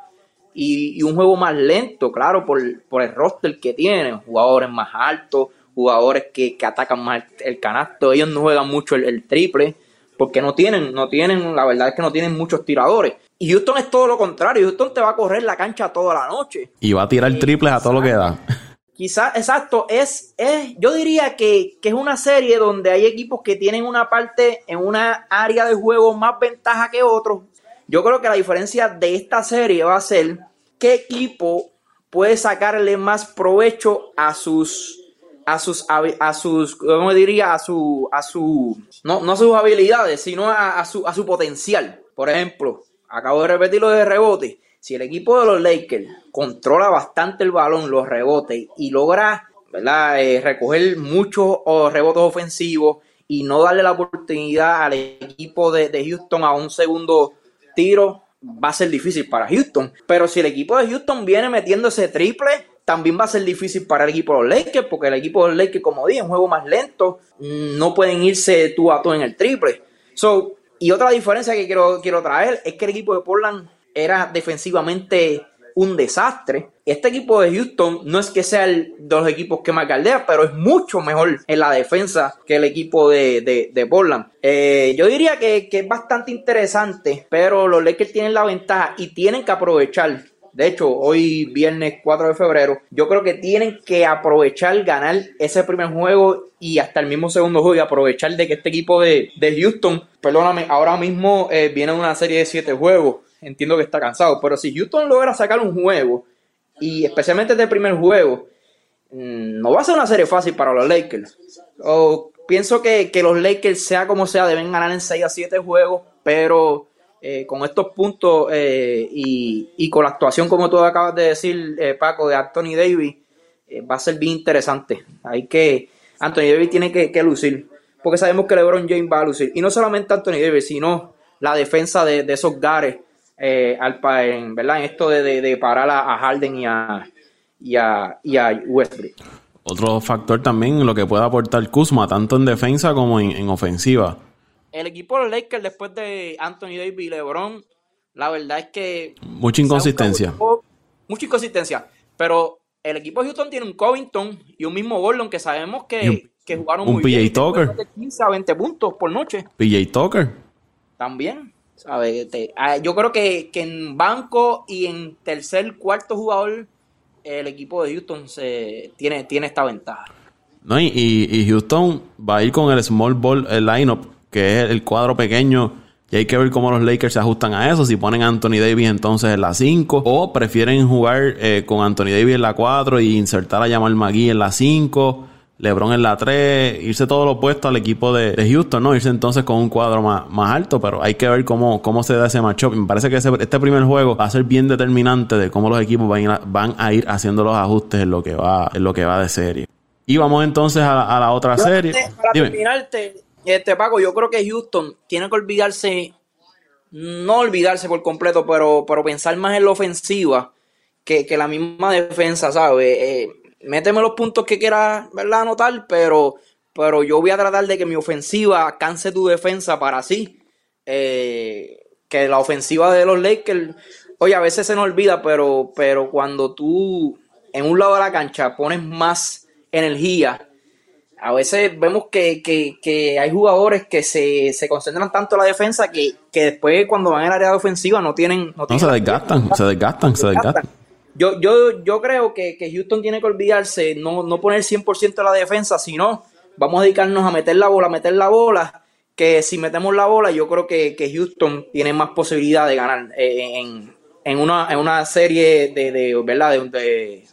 Speaker 3: y, un juego más lento, claro, por, el roster que tienen, jugadores más altos, jugadores que, atacan más el, canasto, ellos no juegan mucho el, triple, porque no tienen, no tienen, la verdad es que no tienen muchos tiradores. Y Houston es todo lo contrario, Houston te va a correr la cancha toda la noche.
Speaker 1: Y va a tirar triples a todo lo que da.
Speaker 3: Quizás, exacto, es, es, yo diría que, que, es una serie donde hay equipos que tienen una parte en una área de juego más ventaja que otros yo creo que la diferencia de esta serie va a ser qué equipo puede sacarle más provecho a sus a sus a sus ¿cómo diría? a su a su no, no sus habilidades, sino a, su a su potencial. Por ejemplo, acabo de repetir lo de rebote. Si el equipo de los Lakers controla bastante el balón, los rebotes y logra. Eh, recoger muchos rebotes ofensivos y no darle la oportunidad al equipo de Houston a un segundo tiro va a ser difícil para Houston. Pero si el equipo de Houston viene metiendo ese triple, también va a ser difícil para el equipo de los Lakers, porque el equipo de los Lakers, como dije, un juego más lento, no pueden irse tú a tú en el triple. So, y otra diferencia que quiero, quiero traer es que el equipo de Portland era defensivamente un desastre. Este equipo de Houston no es que sea el de los equipos que más caldea, pero es mucho mejor en la defensa que el equipo de, de, Portland. Eh, yo diría que, es bastante interesante, pero los Lakers tienen la ventaja y tienen que aprovechar de hecho, hoy viernes 4 de febrero, yo creo que tienen que aprovechar ganar ese primer juego y hasta el mismo segundo juego y aprovechar de que este equipo de, Houston, perdóname, ahora mismo eh, viene una serie de 7 juegos entiendo que está cansado. Pero si Houston logra sacar un juego, y especialmente este primer juego, mm, no va a ser una serie fácil para los Lakers. O pienso que, los Lakers, sea como sea, deben ganar en 6 a 7 juegos, pero eh, con estos puntos eh, y, con la actuación, como tú acabas de decir, eh, Paco, de Anthony Davis, va a ser bien interesante. Hay que, Anthony Davis tiene que, lucir, porque sabemos que LeBron James va a lucir. Y no solamente Anthony Davis, sino la defensa de, de esos gares eh, al, en, ¿verdad? en esto de, parar a, Harden y a, y a, Westbrook.
Speaker 1: Otro factor también lo que puede aportar Kuzma, tanto en defensa como en, ofensiva.
Speaker 3: El equipo de los Lakers después de Anthony Davis y LeBron, la verdad es que...
Speaker 1: Mucha inconsistencia.
Speaker 3: Mucha inconsistencia. Pero el equipo de Houston tiene un Covington y un mismo Gordon que sabemos que, que jugaron
Speaker 1: un muy PJ Tucker.
Speaker 3: De 15 a 20 puntos por noche.
Speaker 1: PJ Tucker.
Speaker 3: También. Ah, yo creo que, en banco y en tercer, cuarto jugador, el equipo de Houston se, tiene, tiene esta ventaja.
Speaker 1: No, y, Houston va a ir con el small ball el lineup, que es el cuadro pequeño. Y hay que ver cómo los Lakers se ajustan a eso. Si ponen a Anthony Davis entonces en la 5. O prefieren jugar eh, con Anthony Davis en la 4 y insertar a Jamal McGee en la 5. LeBron en la 3, irse todo lo opuesto al equipo de, Houston, ¿no? Irse entonces con un cuadro más, más alto, pero hay que ver cómo, cómo se da ese matchup. Me parece que este primer juego va a ser bien determinante de cómo los equipos van a, ir, van a ir haciendo los ajustes en lo que va, en lo que va de serie. Y vamos entonces a, la otra serie.
Speaker 3: Para terminarte, este Paco, yo creo que Houston tiene que olvidarse, no olvidarse por completo, pero, pero pensar más en la ofensiva que, que la misma defensa, ¿sabes? Eh, méteme los puntos que quieras, ¿verdad? Anotar, pero, pero yo voy a tratar de que mi ofensiva canse tu defensa para así. Eh, que la ofensiva de los Lakers, oye, a veces se nos olvida, pero, pero cuando tú en un lado de la cancha pones más energía, a veces vemos que, que, hay jugadores que se, concentran tanto en la defensa que, después cuando van al área ofensiva no tienen...
Speaker 1: No, se desgastan, se desgastan, se desgastan.
Speaker 3: Yo, yo, yo creo que, Houston tiene que olvidarse, no, no poner 100% de la defensa, sino vamos a dedicarnos a meter la bola, meter la bola, que si metemos la bola, yo creo que, Houston tiene más posibilidad de ganar eh, en, una, en una serie de, de ¿verdad? De,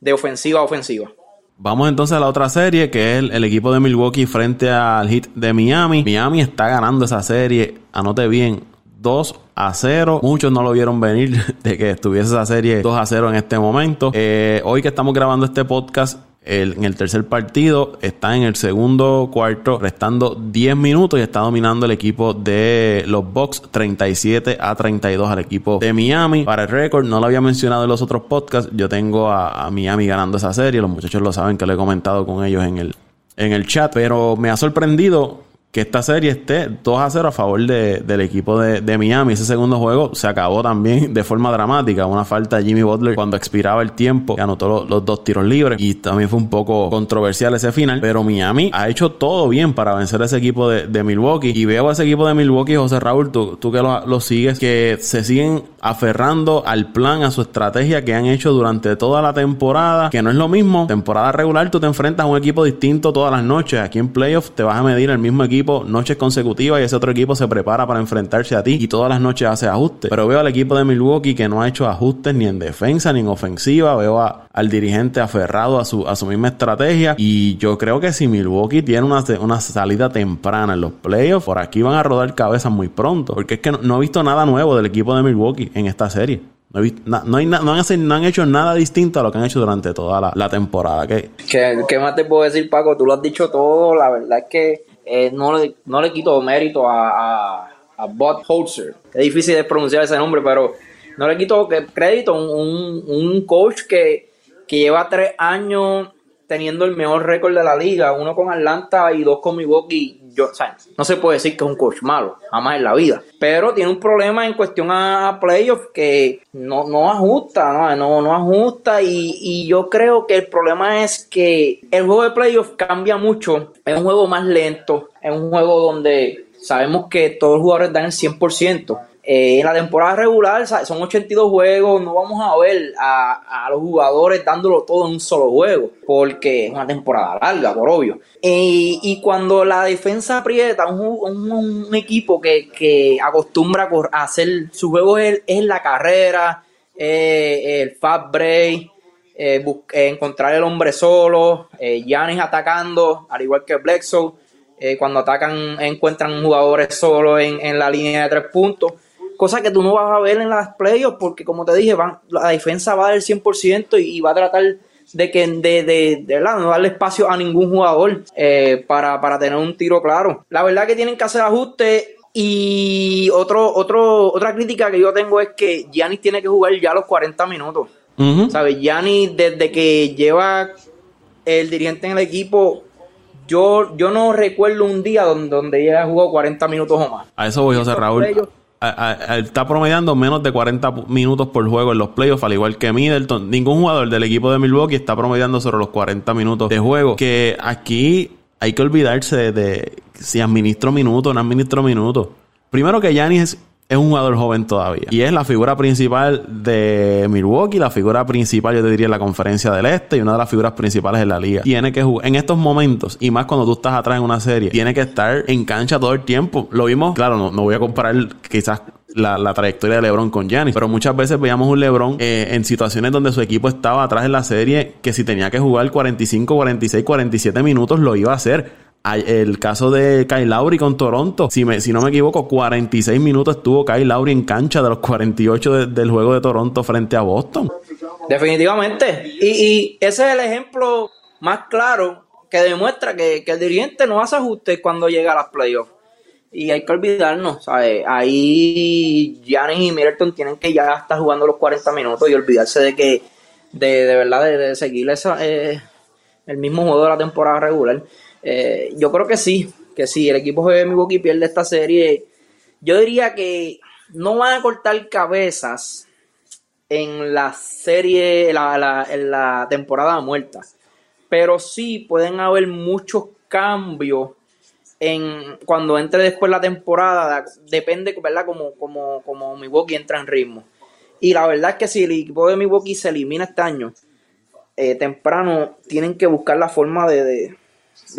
Speaker 3: de, ofensiva a ofensiva.
Speaker 1: Vamos entonces a la otra serie, que es el, equipo de Milwaukee frente al hit de Miami. Miami está ganando esa serie, anote bien, 2 a 0. Muchos no lo vieron venir de que estuviese esa serie 2 a 0 en este momento. Eh, hoy que estamos grabando este podcast, en el tercer partido está en el segundo cuarto, restando 10 minutos y está dominando el equipo de los Bucks 37 a 32 al equipo de Miami. Para el récord, no lo había mencionado en los otros podcasts, yo tengo a, a, Miami ganando esa serie, los muchachos lo saben que lo he comentado con ellos en el, en el chat, pero me ha sorprendido que esta serie esté 2 a 0 a favor del equipo de, Miami. Ese segundo juego se acabó también de forma dramática. Una falta de Jimmy Butler cuando expiraba el tiempo, que anotó los, dos tiros libres. Y también fue un poco controversial ese final. Pero Miami ha hecho todo bien para vencer a ese equipo de, Milwaukee. Y veo a ese equipo de Milwaukee, José Raúl, tú, tú que lo, sigues, que se siguen aferrando al plan, a su estrategia que han hecho durante toda la temporada. Que no es lo mismo. Temporada regular, tú te enfrentas a un equipo distinto todas las noches. Aquí en playoffs te vas a medir el mismo equipo noches consecutivas y ese otro equipo se prepara para enfrentarse a ti y todas las noches hace ajustes. Pero veo al equipo de Milwaukee que no ha hecho ajustes ni en defensa ni en ofensiva. Veo al dirigente aferrado a su, a su misma estrategia y yo creo que si Milwaukee tiene una, una salida temprana en los playoffs, por aquí van a rodar cabezas muy pronto. Porque es que no, he visto nada nuevo del equipo de Milwaukee en esta serie. No, no, no, han, no, han, hecho nada distinto a lo que han hecho durante toda la, temporada. ¿Qué?
Speaker 3: ¿Qué, más te puedo decir, Paco? Tú lo has dicho todo. La verdad es que eh, no, le, no le quito mérito a, a, Bob Holzer. Es difícil de pronunciar ese nombre, pero no le quito crédito a un, un, coach que, que lleva tres años teniendo el mejor récord de la liga, uno con Atlanta y dos con Milwaukee. Yo, o sea, no se puede decir que es un coach malo, jamás en la vida. Pero tiene un problema en cuestión a, playoffs que no, no ajusta, no, no, no ajusta. Y, y, yo creo que el problema es que el juego de playoffs cambia mucho. Es un juego más lento, es un juego donde sabemos que todos los jugadores dan el 100%. Eh, en la temporada regular son 82 juegos, no vamos a ver a, los jugadores dándolo todo en un solo juego, porque es una temporada larga, por obvio. y cuando la defensa aprieta, un, equipo que, acostumbra a hacer su juego es, la carrera, eh, el fast break, eh, encontrar el hombre solo, Giannis atacando, al igual que Bledsoe. cuando atacan, encuentran jugadores solo en, en la línea de tres puntos cosa que tú no vas a ver en las playoffs porque como te dije, van, la defensa va del 100% y, va a tratar de que de, de, de, no darle espacio a ningún jugador eh, para, tener un tiro claro. La verdad que tienen que hacer ajustes y otro, otro, otra crítica que yo tengo es que Giannis tiene que jugar ya los 40 minutos. ¿Sabes? Giannis desde que lleva el dirigente en el equipo yo, yo no recuerdo un día donde, donde ella jugó 40 minutos o más.
Speaker 1: A eso voy, José Raúl está promediando menos de 40 minutos por juego en los playoffs, al igual que Middleton. Ningún jugador del equipo de Milwaukee está promediando sobre los 40 minutos de juego. Que aquí hay que olvidarse de, si administro minutos o no administro minutos. Primero que Giannis es un jugador joven todavía. Y es la figura principal de Milwaukee, la figura principal, yo te diría, en la conferencia del Este y una de las figuras principales de la liga. Tiene que jugar en estos momentos, y más cuando tú estás atrás en una serie, tiene que estar en cancha todo el tiempo. Lo vimos, claro, no, no voy a comparar quizás la, trayectoria de LeBron con Giannis. Pero muchas veces veíamos un LeBron eh, en situaciones donde su equipo estaba atrás en la serie, que si tenía que jugar 45, 46, 47 minutos, lo iba a hacer el caso de Kyle Lowry con Toronto. Si, me, si no me equivoco, 46 minutos estuvo Kyle Lowry en cancha de los 48 del juego de Toronto frente a Boston.
Speaker 3: Definitivamente. Y, ese es el ejemplo más claro que demuestra que, el dirigente no hace ajustes cuando llega a las playoffs. Y hay que olvidarnos, ¿sabes? Ahí Giannis y Middleton tienen que ya estar jugando los 40 minutos y olvidarse de que, de, de verdad, de, seguir esa, eh, el mismo juego de la temporada regular. Eh, yo creo que sí, que sí, el equipo de Milwaukee pierde esta serie. Yo diría que no van a cortar cabezas en la serie, en la temporada muerta, pero sí pueden haber muchos cambios en cuando entre después la temporada, depende, ¿verdad? Como, como, como Milwaukee entra en ritmo. Y la verdad es que si el equipo de Milwaukee se elimina este año, eh, temprano, tienen que buscar la forma de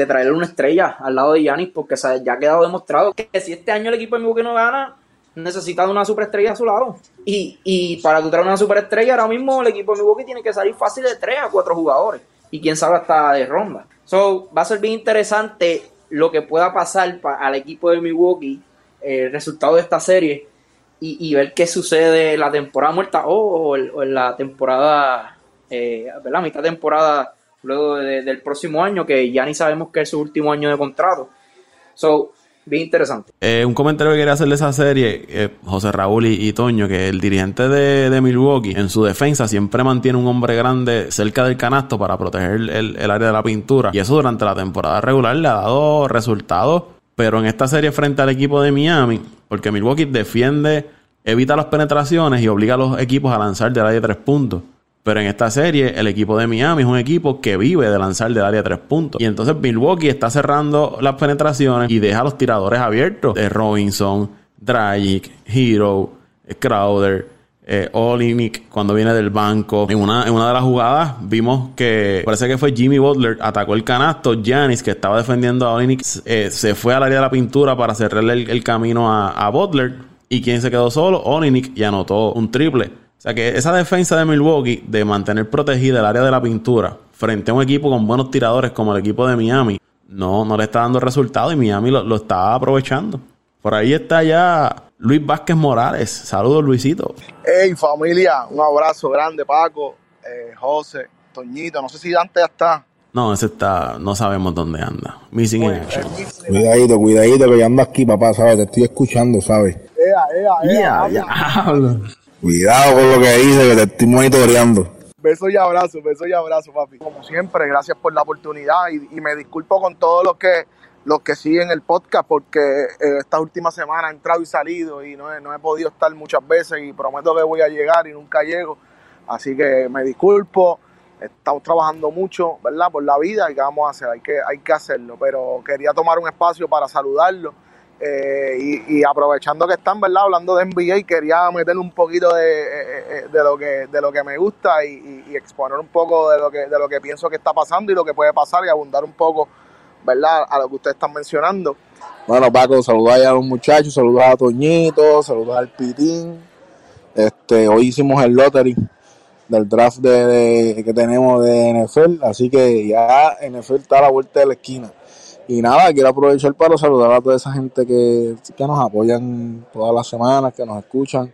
Speaker 3: traerle una estrella al lado de Giannis, porque ya ha quedado demostrado que si este año el equipo de Milwaukee no gana, necesita una superestrella a su lado. Y, y para tú traer una superestrella, ahora mismo el equipo de Milwaukee tiene que salir fácil de tres a cuatro jugadores. Y quién sabe hasta de ronda. So, va a ser bien interesante lo que pueda pasar al equipo de Milwaukee, el resultado de esta serie, y, ver qué sucede en la temporada muerta o, en la temporada, eh, ¿verdad? Mitad temporada luego del próximo año, que ya ni sabemos que es su último año de contrato. So, bien interesante.
Speaker 1: Eh, un comentario que quería hacer de esa serie, eh, José Raúl y, Toño, que el dirigente de, Milwaukee en su defensa siempre mantiene un hombre grande cerca del canasto para proteger el, el, área de la pintura. Y eso durante la temporada regular le ha dado resultados. Pero en esta serie frente al equipo de Miami, porque Milwaukee defiende, evita las penetraciones y obliga a los equipos a lanzar del área de tres puntos. Pero en esta serie, el equipo de Miami es un equipo que vive de lanzar del área tres puntos. Y entonces Milwaukee está cerrando las penetraciones y deja los tiradores abiertos. De Robinson, Dragic, Hero, Crowder, eh, Olinick cuando viene del banco. En una, en una de las jugadas vimos que parece que fue Jimmy Butler, atacó el canasto. Janis, que estaba defendiendo a Olinick, eh, se fue al área de la pintura para cerrarle el, camino a, a, Butler. ¿Y quien se quedó solo? Olinick y anotó un triple. O sea que esa defensa de Milwaukee de mantener protegida el área de la pintura frente a un equipo con buenos tiradores como el equipo de Miami, no, no le está dando resultado y Miami lo, está aprovechando. Por ahí está ya Luis Vázquez Morales. Saludos, Luisito.
Speaker 4: Hey, familia, un abrazo grande, Paco, eh, José, Toñito. No sé si Dante ya está.
Speaker 1: No, ese está, no sabemos dónde anda. Missing in action.
Speaker 5: Cuidadito, cuidadito, que yo ando aquí, papá, ¿sabes? Te estoy escuchando, ¿sabes? Ea, ea, ea. Cuidado con lo que dice, que te estoy monitoreando.
Speaker 4: Besos y abrazos, besos y abrazos, papi. Como siempre, gracias por la oportunidad y, me disculpo con todos los que los que siguen el podcast porque eh, esta última semana he entrado y salido y no he, no he podido estar muchas veces y prometo que voy a llegar y nunca llego. Así que me disculpo, estamos trabajando mucho, ¿verdad? Por la vida y qué vamos a hacer, hay que, hay que hacerlo. Pero quería tomar un espacio para saludarlo eh, y, aprovechando que están verdad hablando de NBA quería meter un poquito de, eh, eh, de, lo que de lo que me gusta y, exponer un poco de lo que de lo que pienso que está pasando y lo que puede pasar y abundar un poco verdad a lo que ustedes están mencionando.
Speaker 5: Bueno Paco saludar a los muchachos saludar a Toñito saludar al Pitín. Este hoy hicimos el lottery del draft de, que tenemos de NFL así que ya NFL está a la vuelta de la esquina y nada, quiero aprovechar para saludar a toda esa gente que, nos apoyan todas las semanas, que nos escuchan.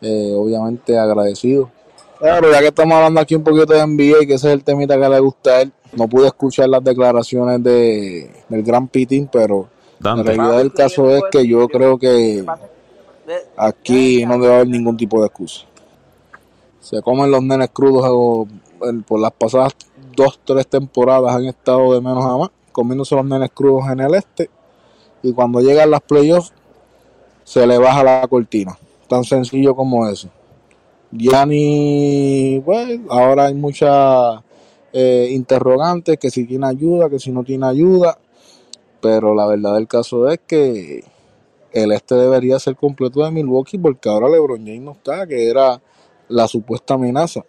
Speaker 5: Eh, obviamente agradecido. Claro, ya que estamos hablando aquí un poquito de NBA, que ese es el temita que le gusta a él, no pude escuchar las declaraciones de, del Gran Pitín, pero la realidad del caso es que yo creo que aquí no debe haber ningún tipo de excusa. Se comen los nenes crudos por las pasadas dos, tres temporadas han estado de menos a más comiéndose los nenes crudos en el este. Y cuando llegan las playoffs, se le baja la cortina. Tan sencillo como eso. Ya ni, pues, ahora hay muchas eh, interrogantes, que si tiene ayuda, que si no tiene ayuda. Pero la verdad del caso es que el este debería ser completo de Milwaukee porque ahora LeBron James no está, que era la supuesta amenaza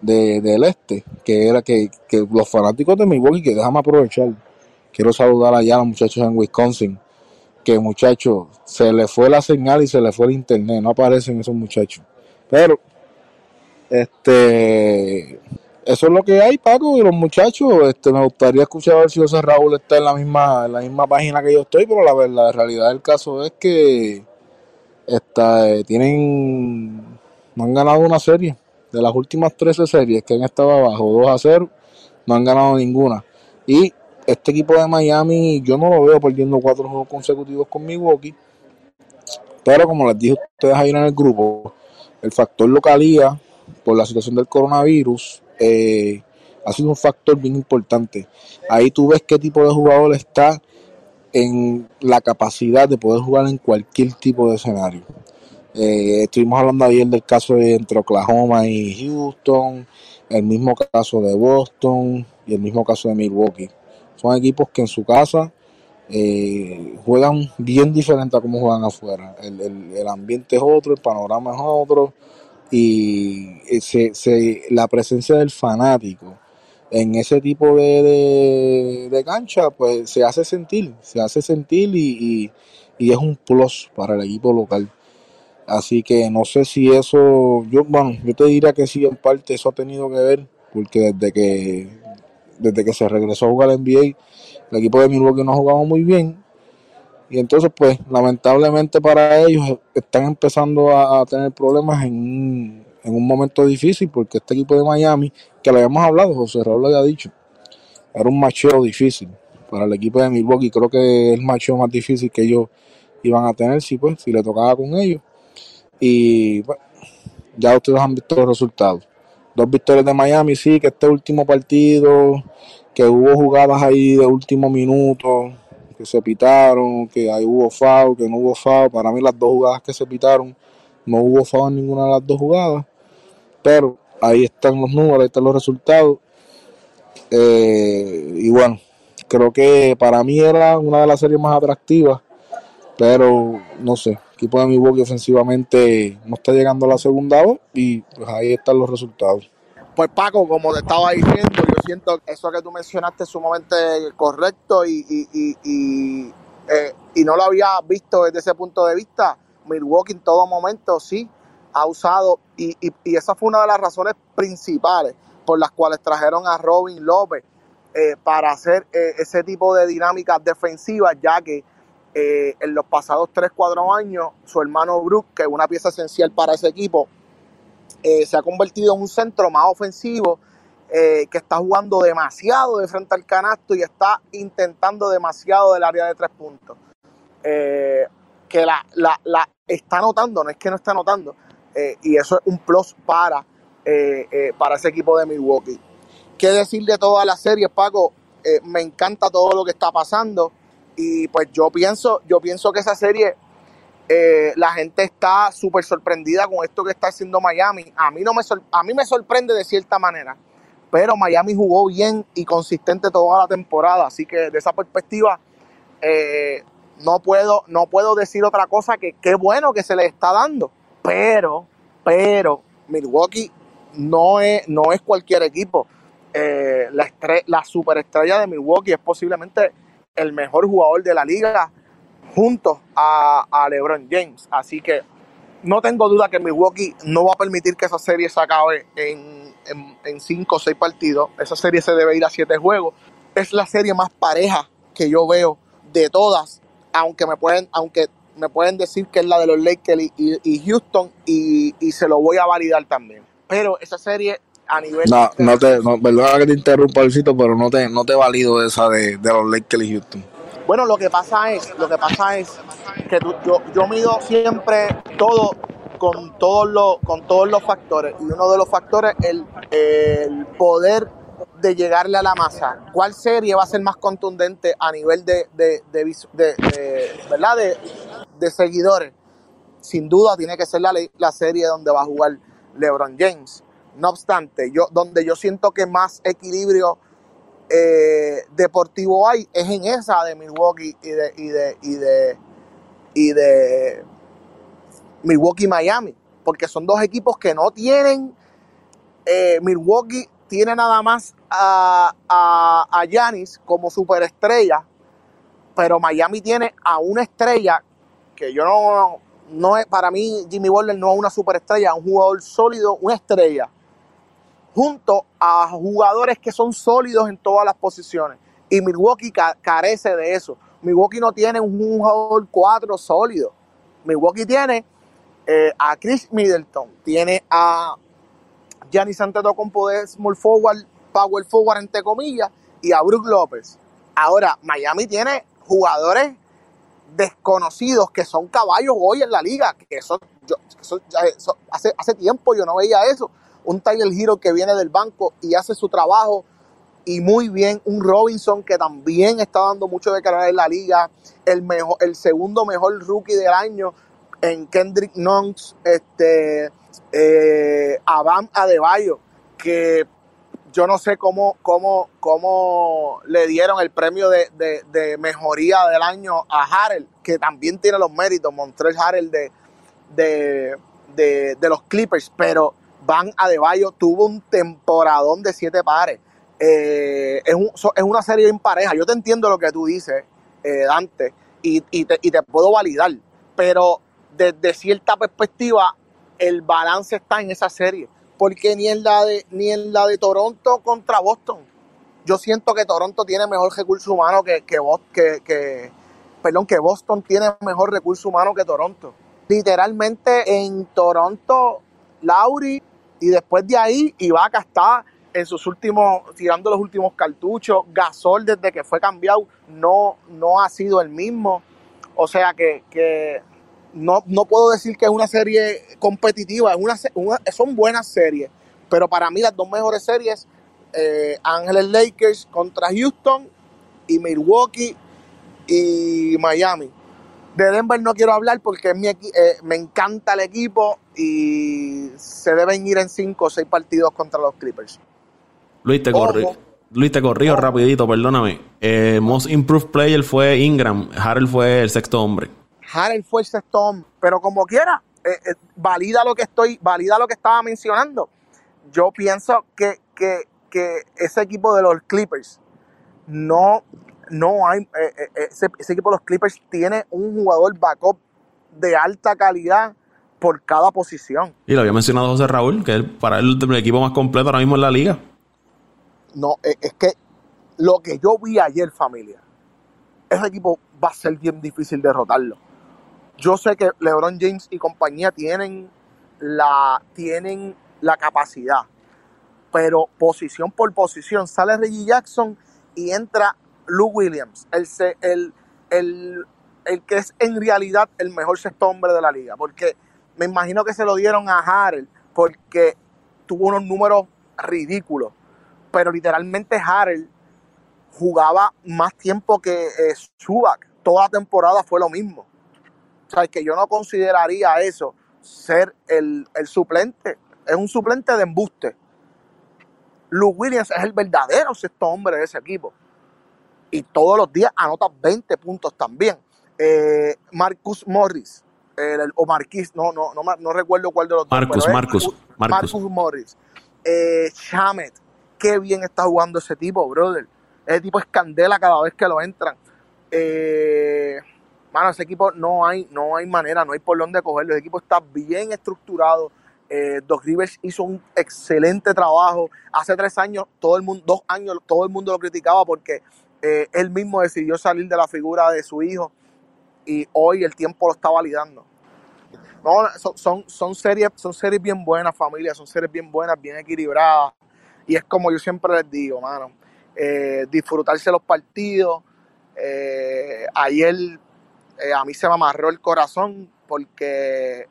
Speaker 5: de, del este, que era que, los fanáticos de Milwaukee, que déjame aprovechar, quiero saludar allá a los muchachos en Wisconsin, que muchachos, se le fue la señal y se le fue el internet, no aparecen esos muchachos. Pero, este, eso es lo que hay, Paco, y los muchachos, este, me gustaría escuchar a ver si José Raúl está en la misma, en la misma página que yo estoy, pero la, verdad, la realidad del caso es que está, eh, tienen, no han ganado una serie de las últimas 13 series que han estado abajo 2 a 0, no han ganado ninguna. Y este equipo de Miami, yo no lo veo perdiendo cuatro juegos consecutivos con Milwaukee. Pero como les dije a ustedes ahí en el grupo, el factor localía por la situación del coronavirus eh, ha sido un factor bien importante. Ahí tú ves qué tipo de jugador está en la capacidad de poder jugar en cualquier tipo de escenario. Eh, estuvimos hablando ayer del caso de entre Oklahoma y Houston, el mismo caso de Boston y el mismo caso de Milwaukee. Son equipos que en su casa eh, juegan bien diferente a cómo juegan afuera. El, ambiente es otro, el panorama es otro y se, la presencia del fanático en ese tipo de, de, cancha, pues se hace sentir, se hace sentir y, y, es un plus para el equipo local. Así que no sé si eso, yo bueno, yo te diría que sí, en parte eso ha tenido que ver, porque desde que desde que se regresó a jugar la NBA, el equipo de Milwaukee no ha jugado muy bien. Y entonces, pues, lamentablemente para ellos están empezando a, tener problemas en un, en un momento difícil, porque este equipo de Miami, que lo habíamos hablado, José Raúl lo había dicho, era un macheo difícil para el equipo de Milwaukee. Creo que es el macheo más difícil que ellos iban a tener si, pues, si le tocaba con ellos. Y bueno, ya ustedes han visto los resultados. Dos victorias de Miami, sí, que este último partido, que hubo jugadas ahí de último minuto, que se pitaron, que ahí hubo foul, que no hubo foul. Para mí las dos jugadas que se pitaron, no hubo foul en ninguna de las dos jugadas. Pero ahí están los números, ahí están los resultados. Eh, y bueno, creo que para mí era una de las series más atractivas, pero no sé, equipo de Milwaukee ofensivamente no está llegando a la segunda voz y pues ahí están los resultados.
Speaker 4: Pues Paco, como te estaba diciendo, yo siento que eso que tú mencionaste es sumamente correcto y, y, y, eh, y, no lo había visto desde ese punto de vista. Milwaukee en todo momento sí ha usado y, esa fue una de las razones principales por las cuales trajeron a Robin López eh, para hacer eh, ese tipo de dinámicas defensivas, ya que eh, en los pasados 3, 4 años, su hermano Brook, que es una pieza esencial para ese equipo, eh, se ha convertido en un centro más ofensivo eh, que está jugando demasiado de frente al canasto y está intentando demasiado del área de tres puntos. que la, la, está notando, no es que no está notando. y eso es un plus para, para ese equipo de Milwaukee. ¿Qué decir de toda la serie, Paco? me encanta todo lo que está pasando. Y pues yo pienso, yo pienso que esa serie, eh, la gente está súper sorprendida con esto que está haciendo Miami. A mí, no me a mí me sorprende de cierta manera, pero Miami jugó bien y consistente toda la temporada. Así que de esa perspectiva, eh, no, puedo, no puedo decir otra cosa que qué bueno que se le está dando. Pero, pero, Milwaukee no es, no es cualquier equipo. Eh, la, la superestrella de Milwaukee es posiblemente el mejor jugador de la liga junto a, LeBron James. Así que no tengo duda que Milwaukee no va a permitir que esa serie se acabe en, en, cinco o seis partidos. Esa serie se debe ir a siete juegos. Es la serie más pareja que yo veo de todas, aunque me pueden, aunque me pueden decir que es la de los Lakers y, Houston, y, y, se lo voy a validar también. Pero esa serie a nivel.
Speaker 5: No, no te, no, perdona que te interrumpa, Luisito, pero no te, no te valido esa de, de los Lakers y Houston.
Speaker 4: Bueno, lo que pasa es, lo que pasa es que yo, yo mido siempre todo con todos los, con todos los factores. Y uno de los factores es el, el poder de llegarle a la masa. ¿Cuál serie va a ser más contundente a nivel de, de, de, ¿verdad? de, seguidores? Sin duda tiene que ser la, la serie donde va a jugar LeBron James. No obstante, yo, donde yo siento que más equilibrio eh, deportivo hay es en esa de Milwaukee y de, y de, y de, y de Milwaukee Miami. Porque son dos equipos que no tienen. Eh, Milwaukee tiene nada más a, a, Giannis como superestrella. Pero Miami tiene a una estrella que yo no, no es, para mí Jimmy Butler no es una superestrella, es un jugador sólido, una estrella junto a jugadores que son sólidos en todas las posiciones. Y Milwaukee carece de eso. Milwaukee no tiene un jugador 4 sólido. Milwaukee tiene eh, a Chris Middleton, tiene a Giannis Antetokounmpo de small forward, power forward entre comillas, y a Brook López. Ahora, Miami tiene jugadores desconocidos que son caballos hoy en la liga, que eso, hace, hace tiempo yo no veía eso un Tyler Hero que viene del banco y hace su trabajo y muy bien. Un Robinson que también está dando mucho de carrera en la liga. El, mejor, el segundo mejor rookie del año en Kendrick Nunns, este, eh, Adebayo, que yo no sé cómo, cómo, cómo le dieron el premio de, mejoría del año a Harrell, que también tiene los méritos, Montreal Harrell de, de, de los Clippers, pero Van Adebayo tuvo un temporadón de siete pares. eh, es, un- es una serie en pareja. Yo te entiendo lo que tú dices, eh, Dante, y, y te, y te puedo validar, pero desde cierta perspectiva, el balance está en esa serie, porque ni en la de, ni en la de Toronto contra Boston. Yo siento que Toronto tiene mejor recurso humano que, que, que, que- perdón, que Boston tiene mejor recurso humano que Toronto. Literalmente en Toronto, Lauri, y después de ahí, Ibaka está en sus últimos, tirando los últimos cartuchos. Gasol, desde que fue cambiado, no, no ha sido el mismo. O sea que, que no, no puedo decir que es una serie competitiva, es una, una- son buenas series, pero para mí las dos mejores series, eh, Ángeles Lakers contra Houston y Milwaukee y Miami. De Denver no quiero hablar porque mi eh, me encanta el equipo y se deben ir en cinco o seis partidos contra los Clippers.
Speaker 1: Luis, te corrí. Luis, te corrijo rapidito, perdóname. Eh, most Improved Player fue Ingram. Harrell fue el sexto hombre.
Speaker 4: Harrell fue el sexto hombre, pero como quiera, eh, eh, valida lo que estoy, valida lo que estaba mencionando. Yo pienso que, que, que ese equipo de los Clippers no, no hay, eh, eh, ese, ese equipo de los Clippers tiene un jugador backup de alta calidad por cada posición.
Speaker 1: Y lo había mencionado José Raúl, que es para él el equipo más completo ahora mismo en la liga.
Speaker 4: No, eh, es que lo que yo vi ayer, familia, ese equipo va a ser bien difícil derrotarlo. Yo sé que LeBron James y compañía tienen la, tienen la capacidad, pero posición por posición sale Reggie Jackson y entra Lou Williams, el, el, el, el que es en realidad el mejor sexto hombre de la liga, porque me imagino que se lo dieron a Harrell porque tuvo unos números ridículos, pero literalmente Harrell jugaba más tiempo que eh, Zubac. Toda temporada fue lo mismo. O sea, que yo no consideraría eso ser el, el suplente. Es un suplente de embuste. Lou Williams es el verdadero sexto hombre de ese equipo. Y todos los días anota 20 puntos también. Eh, Marcus Morris, el- el- o Marquis, no, no, no, no recuerdo cuál de los
Speaker 1: Marcus,
Speaker 4: dos.
Speaker 1: Marcus, Marcus.
Speaker 4: Marcus Morris. Eh, Shamet, qué bien está jugando ese tipo, brother. Ese tipo es candela cada vez que lo entran. Eh, mano, ese equipo no hay, no hay manera, no hay por dónde cogerlo. Ese equipo está bien estructurado. Eh, Doc Rivers hizo un excelente trabajo. Hace tres años, todo el mundo, dos años, todo el mundo lo criticaba porque eh, él mismo decidió salir de la figura de su hijo y hoy el tiempo lo está validando. Son, series, son series bien buenas, familia, son series bien buenas, bien equilibradas. Y es como yo siempre les digo, mano, eh, disfrutarse los partidos. Eh, ayer eh, a mí se me amarró el corazón porque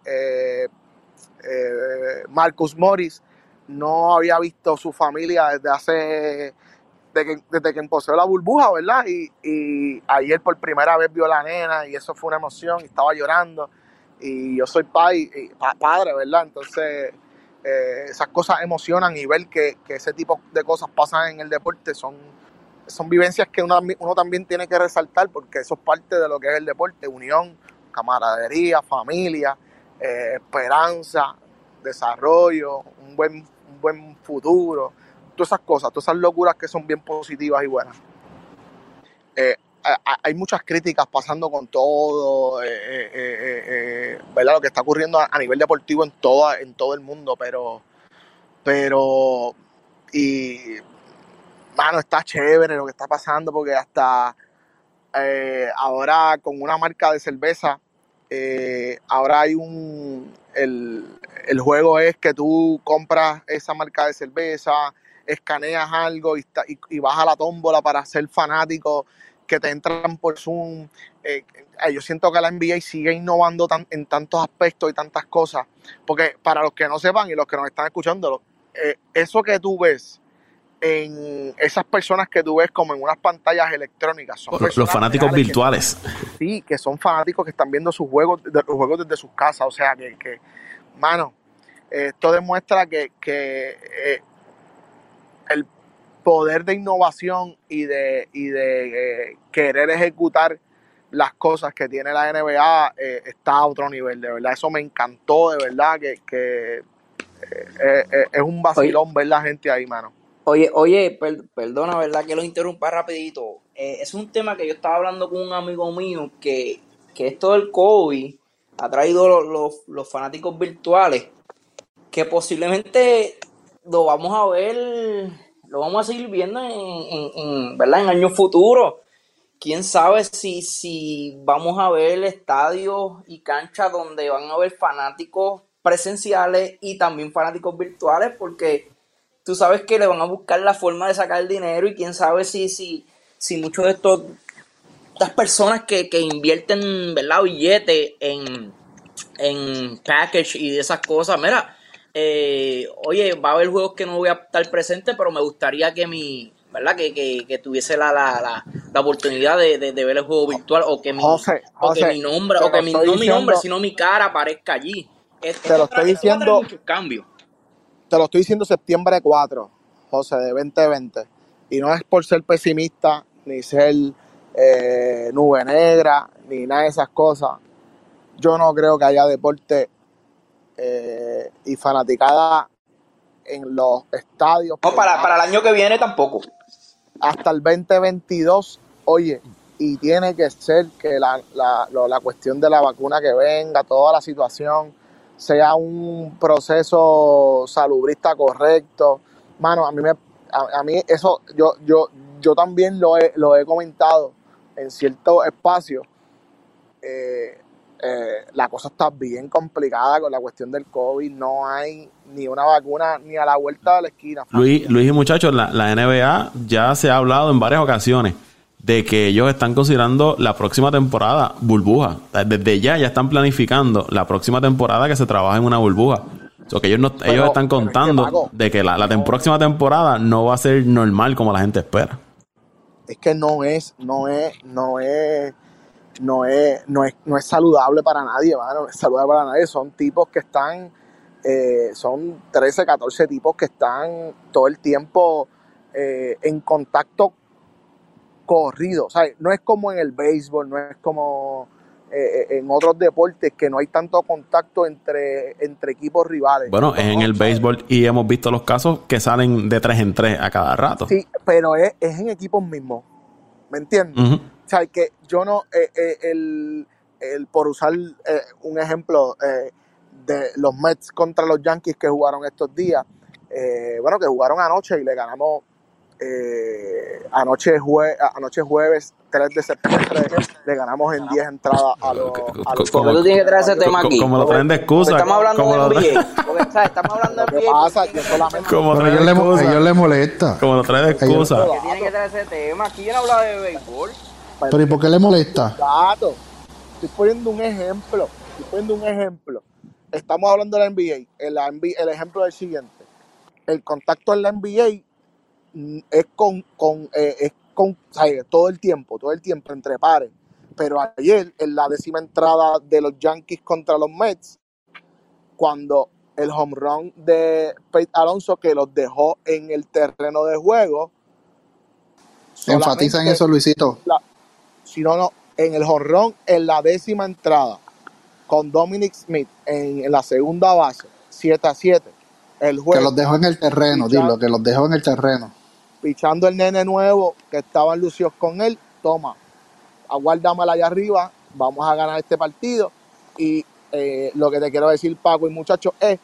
Speaker 4: Marcus Morris no había visto su familia desde hace desde que, desde empezó la burbuja, ¿verdad? Y, y ayer por primera vez vio la nena y eso fue una emoción y estaba llorando. Y yo soy pai- y pa- padre, ¿verdad? Entonces, eh, esas cosas emocionan y ver que, ese tipo de cosas pasan en el deporte son, son vivencias que uno, uno también tiene que resaltar porque eso es parte de lo que es el deporte, unión, camaradería, familia, eh, esperanza, desarrollo, un buen, un buen futuro, todas esas cosas, todas esas locuras que son bien positivas y buenas. Eh, hay muchas críticas pasando con todo, eh, eh, ¿verdad? Lo que está ocurriendo a, nivel deportivo en, toda, en todo el mundo, pero, pero, y, mano, está chévere lo que está pasando porque hasta ahora con una marca de cerveza, ahora hay un, el, el juego es que tú compras esa marca de cerveza, escaneas algo y, y, y vas a la tómbola para ser fanático, que te entran por Zoom. Eh, eh, yo siento que la NBA sigue innovando tan- en tantos aspectos y tantas cosas, porque para los que no sepan y los que nos están escuchando, eh, eso que tú ves en esas personas que tú ves como en unas pantallas electrónicas, son
Speaker 1: Los, fanáticos
Speaker 4: reales que-
Speaker 1: virtuales.
Speaker 4: sí, que son fanáticos que están viendo sus juegos, de- los juegos desde sus casas. O sea, que, que mano, esto demuestra que, que eh, el poder de innovación y de, y de eh, querer ejecutar las cosas que tiene la NBA eh, está a otro nivel, de verdad. Eso me encantó, de verdad, que, que, eh, es un vacilón ver la gente ahí, mano.
Speaker 3: Oye, oye, perdona, ¿verdad? Que lo interrumpa rapidito. Es un tema que yo estaba hablando con un amigo mío que, que esto del COVID ha traído los, los, fanáticos virtuales que posiblemente lo vamos a ver, lo vamos a seguir viendo en, en, ¿verdad? en años futuros. Quién sabe si, si vamos a ver estadios y canchas donde van a haber fanáticos presenciales y también fanáticos virtuales, porque tú sabes que le van a buscar la forma de sacar dinero y quién sabe si, si, si muchos de estos estas personas que, invierten ¿verdad? billetes en, en package y de esas cosas, mira, eh, oye, va a haber juegos que no voy a estar presente, pero me gustaría que mi, ¿verdad? Que, que, tuviese la, la, la, oportunidad de, ver el juego virtual o que mi, o que mi nombre, o que mi, no mi nombre, sino mi cara aparezca allí.
Speaker 4: Este, te lo estoy diciendo. Te lo estoy diciendo septiembre 4, José, de 2020. Y no es por ser pesimista, ni ser eh, nube negra, ni nada de esas cosas. Yo no creo que haya deporte eh, y fanaticada en los estadios.
Speaker 3: No, para, para el año que viene tampoco.
Speaker 4: Hasta el 2022, oye, y tiene que ser que la, la, la cuestión de la vacuna que venga, toda la situación sea un proceso salubrista correcto. Mano, a mí me a, mí eso yo yo yo también lo he, lo he comentado en cierto espacio. Eh, eh, la cosa está bien complicada con la cuestión del COVID. No hay ni una vacuna ni a la vuelta de la esquina.
Speaker 1: Luis, Luis y muchachos, la, la NBA ya se ha hablado en varias ocasiones de que ellos están considerando la próxima temporada burbuja. Desde ya ya están planificando la próxima temporada que se trabaja en una burbuja. O que ellos no, ellos están contando de que la, próxima temporada no va a ser normal como la gente espera.
Speaker 4: Es que no es, no es, no es, no es, no es, no es saludable para nadie, No es saludable para nadie. Son tipos que están, eh, son 13, 14 tipos que están todo el tiempo eh, en contacto corrido. O sea, no es como en el béisbol, no es como eh, eh, en otros deportes que no hay tanto contacto entre, entre equipos rivales.
Speaker 1: Bueno, es en el béisbol y hemos visto los casos que salen de tres en tres a cada rato.
Speaker 4: Sí, pero es, en equipos mismos. ¿Me entiendes? O sea, que yo no, eh, el, el, por usar un ejemplo de los Mets contra los Yankees que jugaron estos días, bueno, que jugaron anoche y le ganamos eh, anoche, jue anoche jueves 3 de septiembre le ganamos en 10 entradas a los...
Speaker 3: ¿Cómo tú tienes que traer ese tema aquí?
Speaker 1: Como lo traen de excusa.
Speaker 3: Estamos hablando de NBA. Estamos hablando de NBA.
Speaker 2: pasa? Yo solamente... Como a ellos, le, ellos le molesta.
Speaker 1: Como lo traen de excusa.
Speaker 3: ¿Qué tiene que traer ese tema? Aquí yo no hablaba de béisbol.
Speaker 2: Pero ¿y por qué le molesta?
Speaker 4: Gato. Estoy poniendo un ejemplo. Estoy poniendo un ejemplo. Estamos hablando de la NBA. El, el ejemplo es el siguiente. El contacto en la NBA es con, con, eh, es con todo el tiempo, todo el tiempo entre pares. Pero ayer, en la décima entrada de los Yankees contra los Mets, cuando el home run de Pete Alonso que los dejó en el terreno de juego.
Speaker 2: Enfatizan eso, Luisito.
Speaker 4: si no, no, en el home run en la décima entrada, con Dominic Smith en, la segunda base, 7 a 7. El juego,
Speaker 2: que los dejó en el terreno, dilo, que los dejó en el terreno
Speaker 4: pichando el nene nuevo que estaban lucios con él, toma, aguárdamela allá arriba, vamos a ganar este partido. Y eh, lo que te quiero decir, Paco y muchachos, es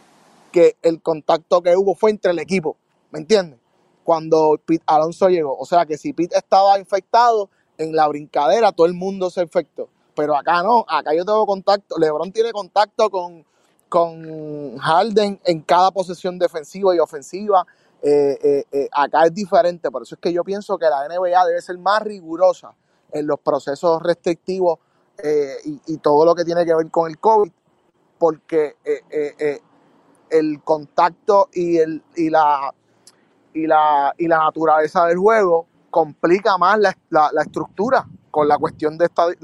Speaker 4: que el contacto que hubo fue entre el equipo, ¿me entiendes? Cuando Pete Alonso llegó. O sea que si Pete estaba infectado, en la brincadera todo el mundo se infectó. Pero acá no, acá yo tengo contacto, LeBron tiene contacto con, con Harden en cada posesión defensiva y ofensiva. Eh, eh, eh, acá es diferente, por eso es que yo pienso que la NBA debe ser más rigurosa en los procesos restrictivos y, todo lo que tiene que ver con el COVID, porque el contacto y, el, y, la, y, la, y la naturaleza del juego complica más la, la, estructura con la cuestión de esta, de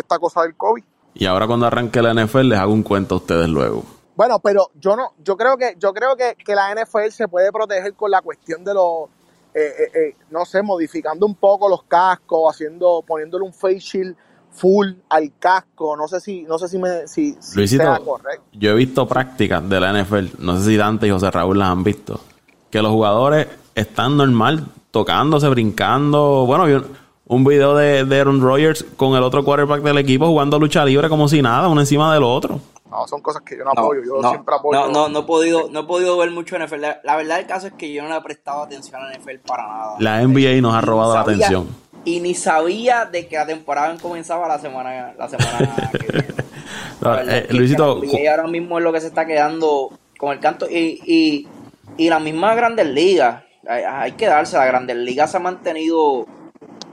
Speaker 4: esta cosa del COVID.
Speaker 1: Y ahora cuando arranque la NFL les hago un cuento a ustedes luego.
Speaker 4: Bueno, pero yo no, yo creo que, yo creo que, la NFL se puede proteger con la cuestión de los, eh, eh, eh, no sé, modificando un poco los cascos, haciendo, poniéndole un face shield full al casco. No sé si, no sé si me, si,
Speaker 1: sea correcto. Yo he visto prácticas de la NFL, no sé si Dante y José Raúl las han visto, que los jugadores están normal, tocándose, brincando. Bueno, vi un video de, de Aaron Rodgers con el otro quarterback del equipo jugando lucha libre como si nada, uno encima del otro.
Speaker 4: No, son cosas que yo no apoyo, yo
Speaker 3: no,
Speaker 4: siempre apoyo.
Speaker 3: No, no, no he podido, no he podido ver mucho NFL. La, la verdad del caso es que yo no le he prestado atención a NFL para nada.
Speaker 1: La NBA nos ha
Speaker 3: Y
Speaker 1: robado la
Speaker 3: sabía-
Speaker 1: atención.
Speaker 3: Y ni sabía de que la temporada comenzaba la semana, la semana que viene. La
Speaker 1: Eh,
Speaker 3: es que
Speaker 1: Luisito,
Speaker 3: la NBA ahora mismo es lo que se está quedando con el canto y, y, y la misma Grandes Ligas. Hay, hay que darse, la Grandes Ligas se ha mantenido,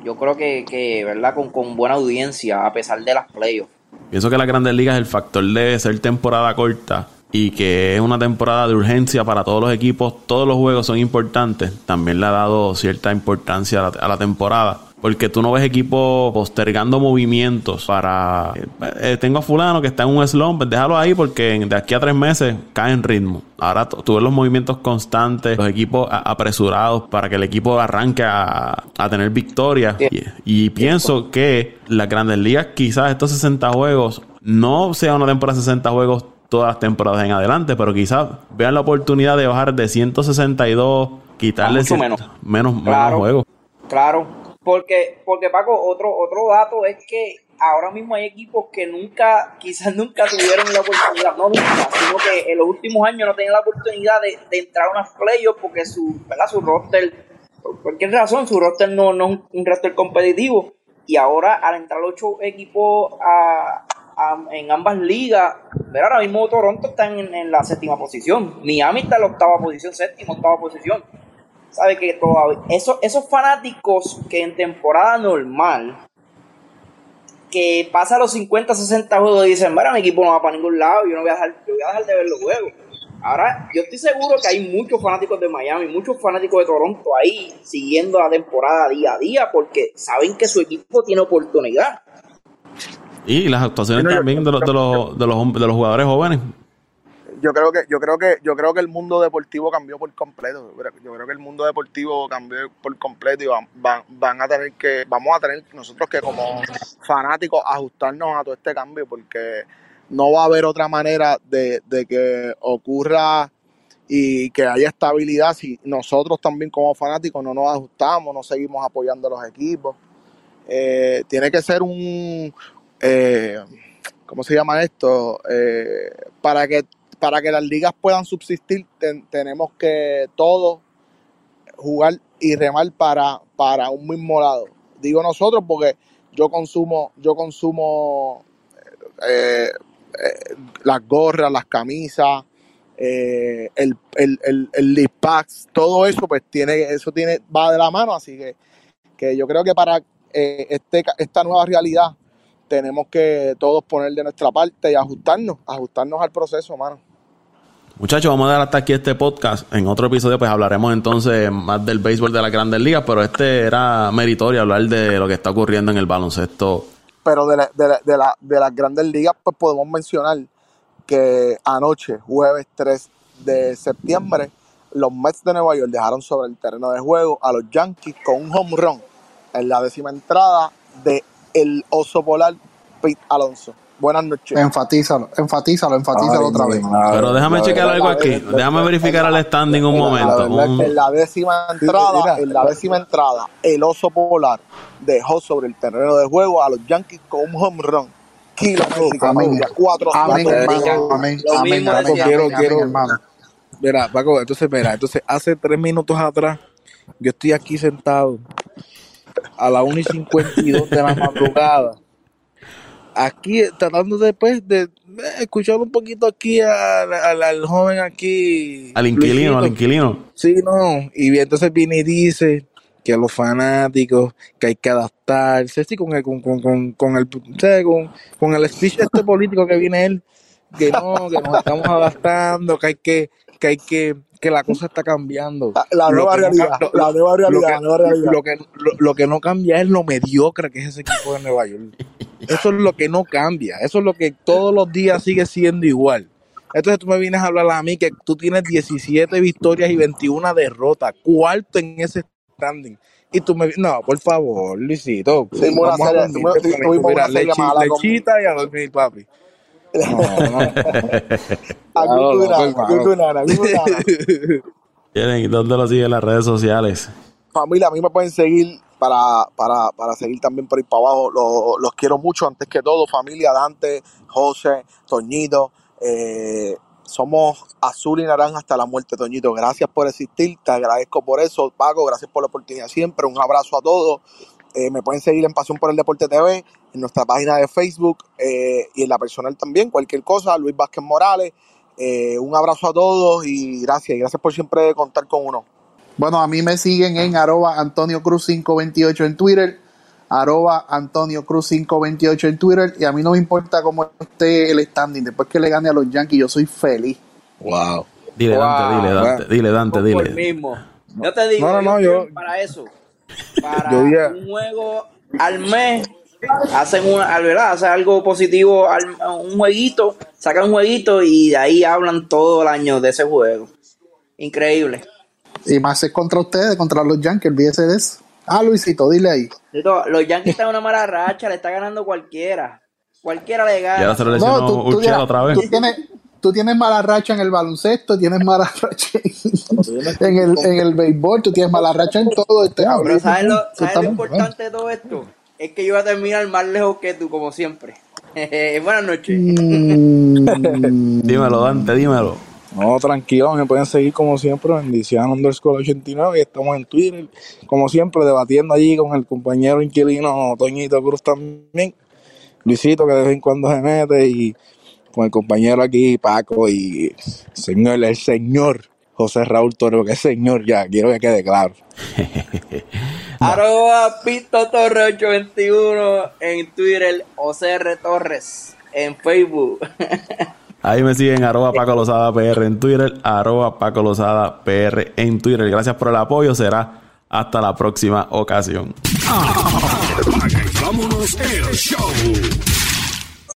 Speaker 3: yo creo que, que ¿verdad? Con, con buena audiencia a pesar de las playoffs.
Speaker 1: Pienso que las grandes ligas el factor de ser temporada corta y que es una temporada de urgencia para todos los equipos, todos los juegos son importantes, también le ha dado cierta importancia a la, a la temporada. Porque tú no ves equipos postergando movimientos para... eh, eh, tengo a fulano que está en un slump, pues déjalo ahí porque de aquí a tres meses cae en ritmo. Ahora tú ves los movimientos constantes, los equipos apresurados para que el equipo arranque a, a tener victoria. Y, y pienso que las grandes ligas, quizás estos 60 juegos, no sea una temporada de 60 juegos todas las temporadas en adelante, pero quizás vean la oportunidad de bajar de 162, quitarle cien-
Speaker 3: menos.
Speaker 1: menos, menos
Speaker 3: Claro.
Speaker 1: juegos.
Speaker 3: Claro, porque, porque Paco, otro, otro dato es que ahora mismo hay equipos que nunca, quizás nunca tuvieron la oportunidad, no nunca, sino que en los últimos años no tenían la oportunidad de, de entrar a unas playoffs porque su, ¿verdad? su roster, por cualquier razón, su roster no, no es un- roster competitivo. Y ahora al entrar ocho equipos a, a- en ambas ligas, ver ahora mismo Toronto está en, en la séptima posición, Miami está en la octava posición, séptima, octava posición sabe que todavía esos, esos fanáticos que en temporada normal que pasa los 50, 60 juegos y dicen, mira, mi equipo no va para ningún lado, yo no voy a dejar, yo voy a dejar de ver los juegos. Ahora, yo estoy seguro que hay muchos fanáticos de Miami, muchos fanáticos de Toronto ahí siguiendo la temporada día a día porque saben que su equipo tiene oportunidad.
Speaker 1: Y las actuaciones también de los, de, los, de, los, de los jugadores jóvenes.
Speaker 4: Yo creo que yo creo que yo creo que el mundo deportivo cambió por completo yo creo que el mundo deportivo cambió por completo y van, van, van a tener que vamos a tener nosotros que como fanáticos ajustarnos a todo este cambio porque no va a haber otra manera de, de que ocurra y que haya estabilidad si nosotros también como fanáticos no nos ajustamos no seguimos apoyando a los equipos Eh, tiene que ser un eh, ¿cómo se llama esto? Eh, para que para que las ligas puedan subsistir ten- tenemos que todos jugar y remar para, para un mismo lado. Digo nosotros porque yo consumo, yo consumo eh, eh, las gorras, las camisas, eh, el, el, el, el packs, todo eso pues tiene, eso tiene, va de la mano, así que, que yo creo que para eh, este, esta nueva realidad tenemos que todos poner de nuestra parte y ajustarnos, ajustarnos al proceso, mano.
Speaker 1: Muchachos, vamos a dar hasta aquí este podcast. En otro episodio, pues hablaremos entonces más del béisbol de las grandes ligas, pero este era meritorio hablar de lo que está ocurriendo en el baloncesto.
Speaker 4: Pero de, de, la- de las grandes ligas, pues podemos mencionar que anoche, jueves 3 de septiembre, los Mets de Nueva York dejaron sobre el terreno de juego a los Yankees con un home run en la décima entrada de el oso polar Pete Alonso. Buenas noches.
Speaker 2: Enfatízalo, enfatízalo, enfatízalo
Speaker 5: Ay,
Speaker 2: otra vez.
Speaker 5: madre.
Speaker 1: Pero déjame
Speaker 5: La
Speaker 1: chequear
Speaker 5: verdad-
Speaker 1: algo
Speaker 4: la
Speaker 1: aquí. Déjame verificar el standing un momento. Un-
Speaker 4: En la décima entrada, en la décima entrada, el oso polar dejó sobre el terreno de juego a los Yankees con un home run. Kilométrico,
Speaker 2: Amén.
Speaker 4: cuatro
Speaker 2: Amén,
Speaker 3: Cuatro
Speaker 2: hermano. Amén, amén, amén,
Speaker 5: Quiero-
Speaker 2: amén,
Speaker 5: quiero-
Speaker 2: hermano.
Speaker 5: Mira, Paco, entonces, mira, entonces hace tres minutos atrás, yo estoy aquí sentado a las 1 y 52 de la madrugada. Aquí tratando después de eh, escuchar un poquito aquí al, al- al joven aquí.
Speaker 1: Al inquilino,
Speaker 5: Luisito.
Speaker 1: al inquilino.
Speaker 5: Sí, no. Y entonces viene y dice que a los fanáticos, que hay que adaptarse, sí, con el, con, con, con, con el, ¿sabes? con, con el speech este político que viene él, que no, que nos estamos adaptando, que hay que, que hay que, que la cosa está cambiando.
Speaker 4: La, la nueva realidad, la nueva
Speaker 5: Lo
Speaker 4: realidad,
Speaker 5: lo, que, lo, lo que no cambia es lo mediocre que es ese equipo de Nueva York. Eso es lo que no cambia. Eso es lo que todos los días sigue siendo igual. Entonces tú me vienes a hablar a mí que tú tienes 17 victorias y 21 derrotas, cuarto en ese standing. Y tú me no, por favor, Luisito.
Speaker 4: Una
Speaker 5: vamos a dormir,
Speaker 4: con-
Speaker 5: y a dormir, papi.
Speaker 1: ¿Dónde lo siguen las redes sociales?
Speaker 4: Familia, a mí me pueden seguir para, para, para seguir también por ahí para abajo. Los, los quiero mucho, antes que todo, familia, Dante, José, Toñito. Eh, somos azul y naranja hasta la muerte, Toñito. Gracias por existir, te agradezco por eso, Paco. Gracias por la oportunidad siempre. Un abrazo a todos. Eh, me pueden seguir en Pasión por el Deporte TV, en nuestra página de Facebook eh, y en la personal también. Cualquier cosa, Luis Vázquez Morales. Eh, un abrazo a todos y gracias. Y gracias por siempre contar con uno.
Speaker 2: Bueno, a mí me siguen en arroba Antonio Cruz 528 en Twitter, arroba Antonio Cruz 528 en Twitter, y a mí no me importa cómo esté el standing, después que le gane a los Yankees, yo soy feliz.
Speaker 5: Wow.
Speaker 1: Dile, Dante, dile,
Speaker 5: Wow.
Speaker 1: Dante, dile, Dante, dile.
Speaker 3: mismo. Yo te digo,
Speaker 5: No, no, no,
Speaker 3: yo-
Speaker 5: yo-
Speaker 3: para eso, para un juego al mes, hacen una, al- ¿verdad? Hacen algo positivo, al- un jueguito, sacan un jueguito y de ahí hablan todo el año de ese juego. Increíble.
Speaker 2: Y más es contra ustedes, contra los Yankees, olvídese de eso. Ah, Luisito, dile ahí.
Speaker 3: Los Yankees están en una mala racha, le está ganando cualquiera. Cualquiera le gana.
Speaker 1: se lo lesionó
Speaker 2: No, tú, tú,
Speaker 1: otra vez.
Speaker 2: tú tienes, tú tienes mala racha en el baloncesto, tienes mala racha en, en el, en el béisbol, tú tienes mala racha en todo. Este,
Speaker 3: Pero ¿sabes lo,
Speaker 2: Tú
Speaker 3: ¿sabes
Speaker 2: estás
Speaker 3: lo
Speaker 2: muy bueno.
Speaker 3: importante de todo esto? Es que yo voy a terminar más lejos que tú, como siempre. Buenas noches.
Speaker 2: Mm,
Speaker 1: Dímelo, Dante, dímelo.
Speaker 5: No, tranquilo, me pueden seguir como siempre en Diciano underscore 89 y estamos en Twitter, como siempre, debatiendo allí con el compañero inquilino Toñito Cruz también, Luisito que de vez en cuando se mete y con el compañero aquí Paco y señor, el señor José Raúl Torres, que es señor ya, quiero que quede claro.
Speaker 3: Arroba Pito Torre 821 en Twitter, OCR Torres en Facebook.
Speaker 1: Ahí me siguen arroba Paco Lozada PR en Twitter, arroba Paco Lozada PR en Twitter. Gracias por el apoyo, será hasta la próxima ocasión.
Speaker 6: Vámonos el show.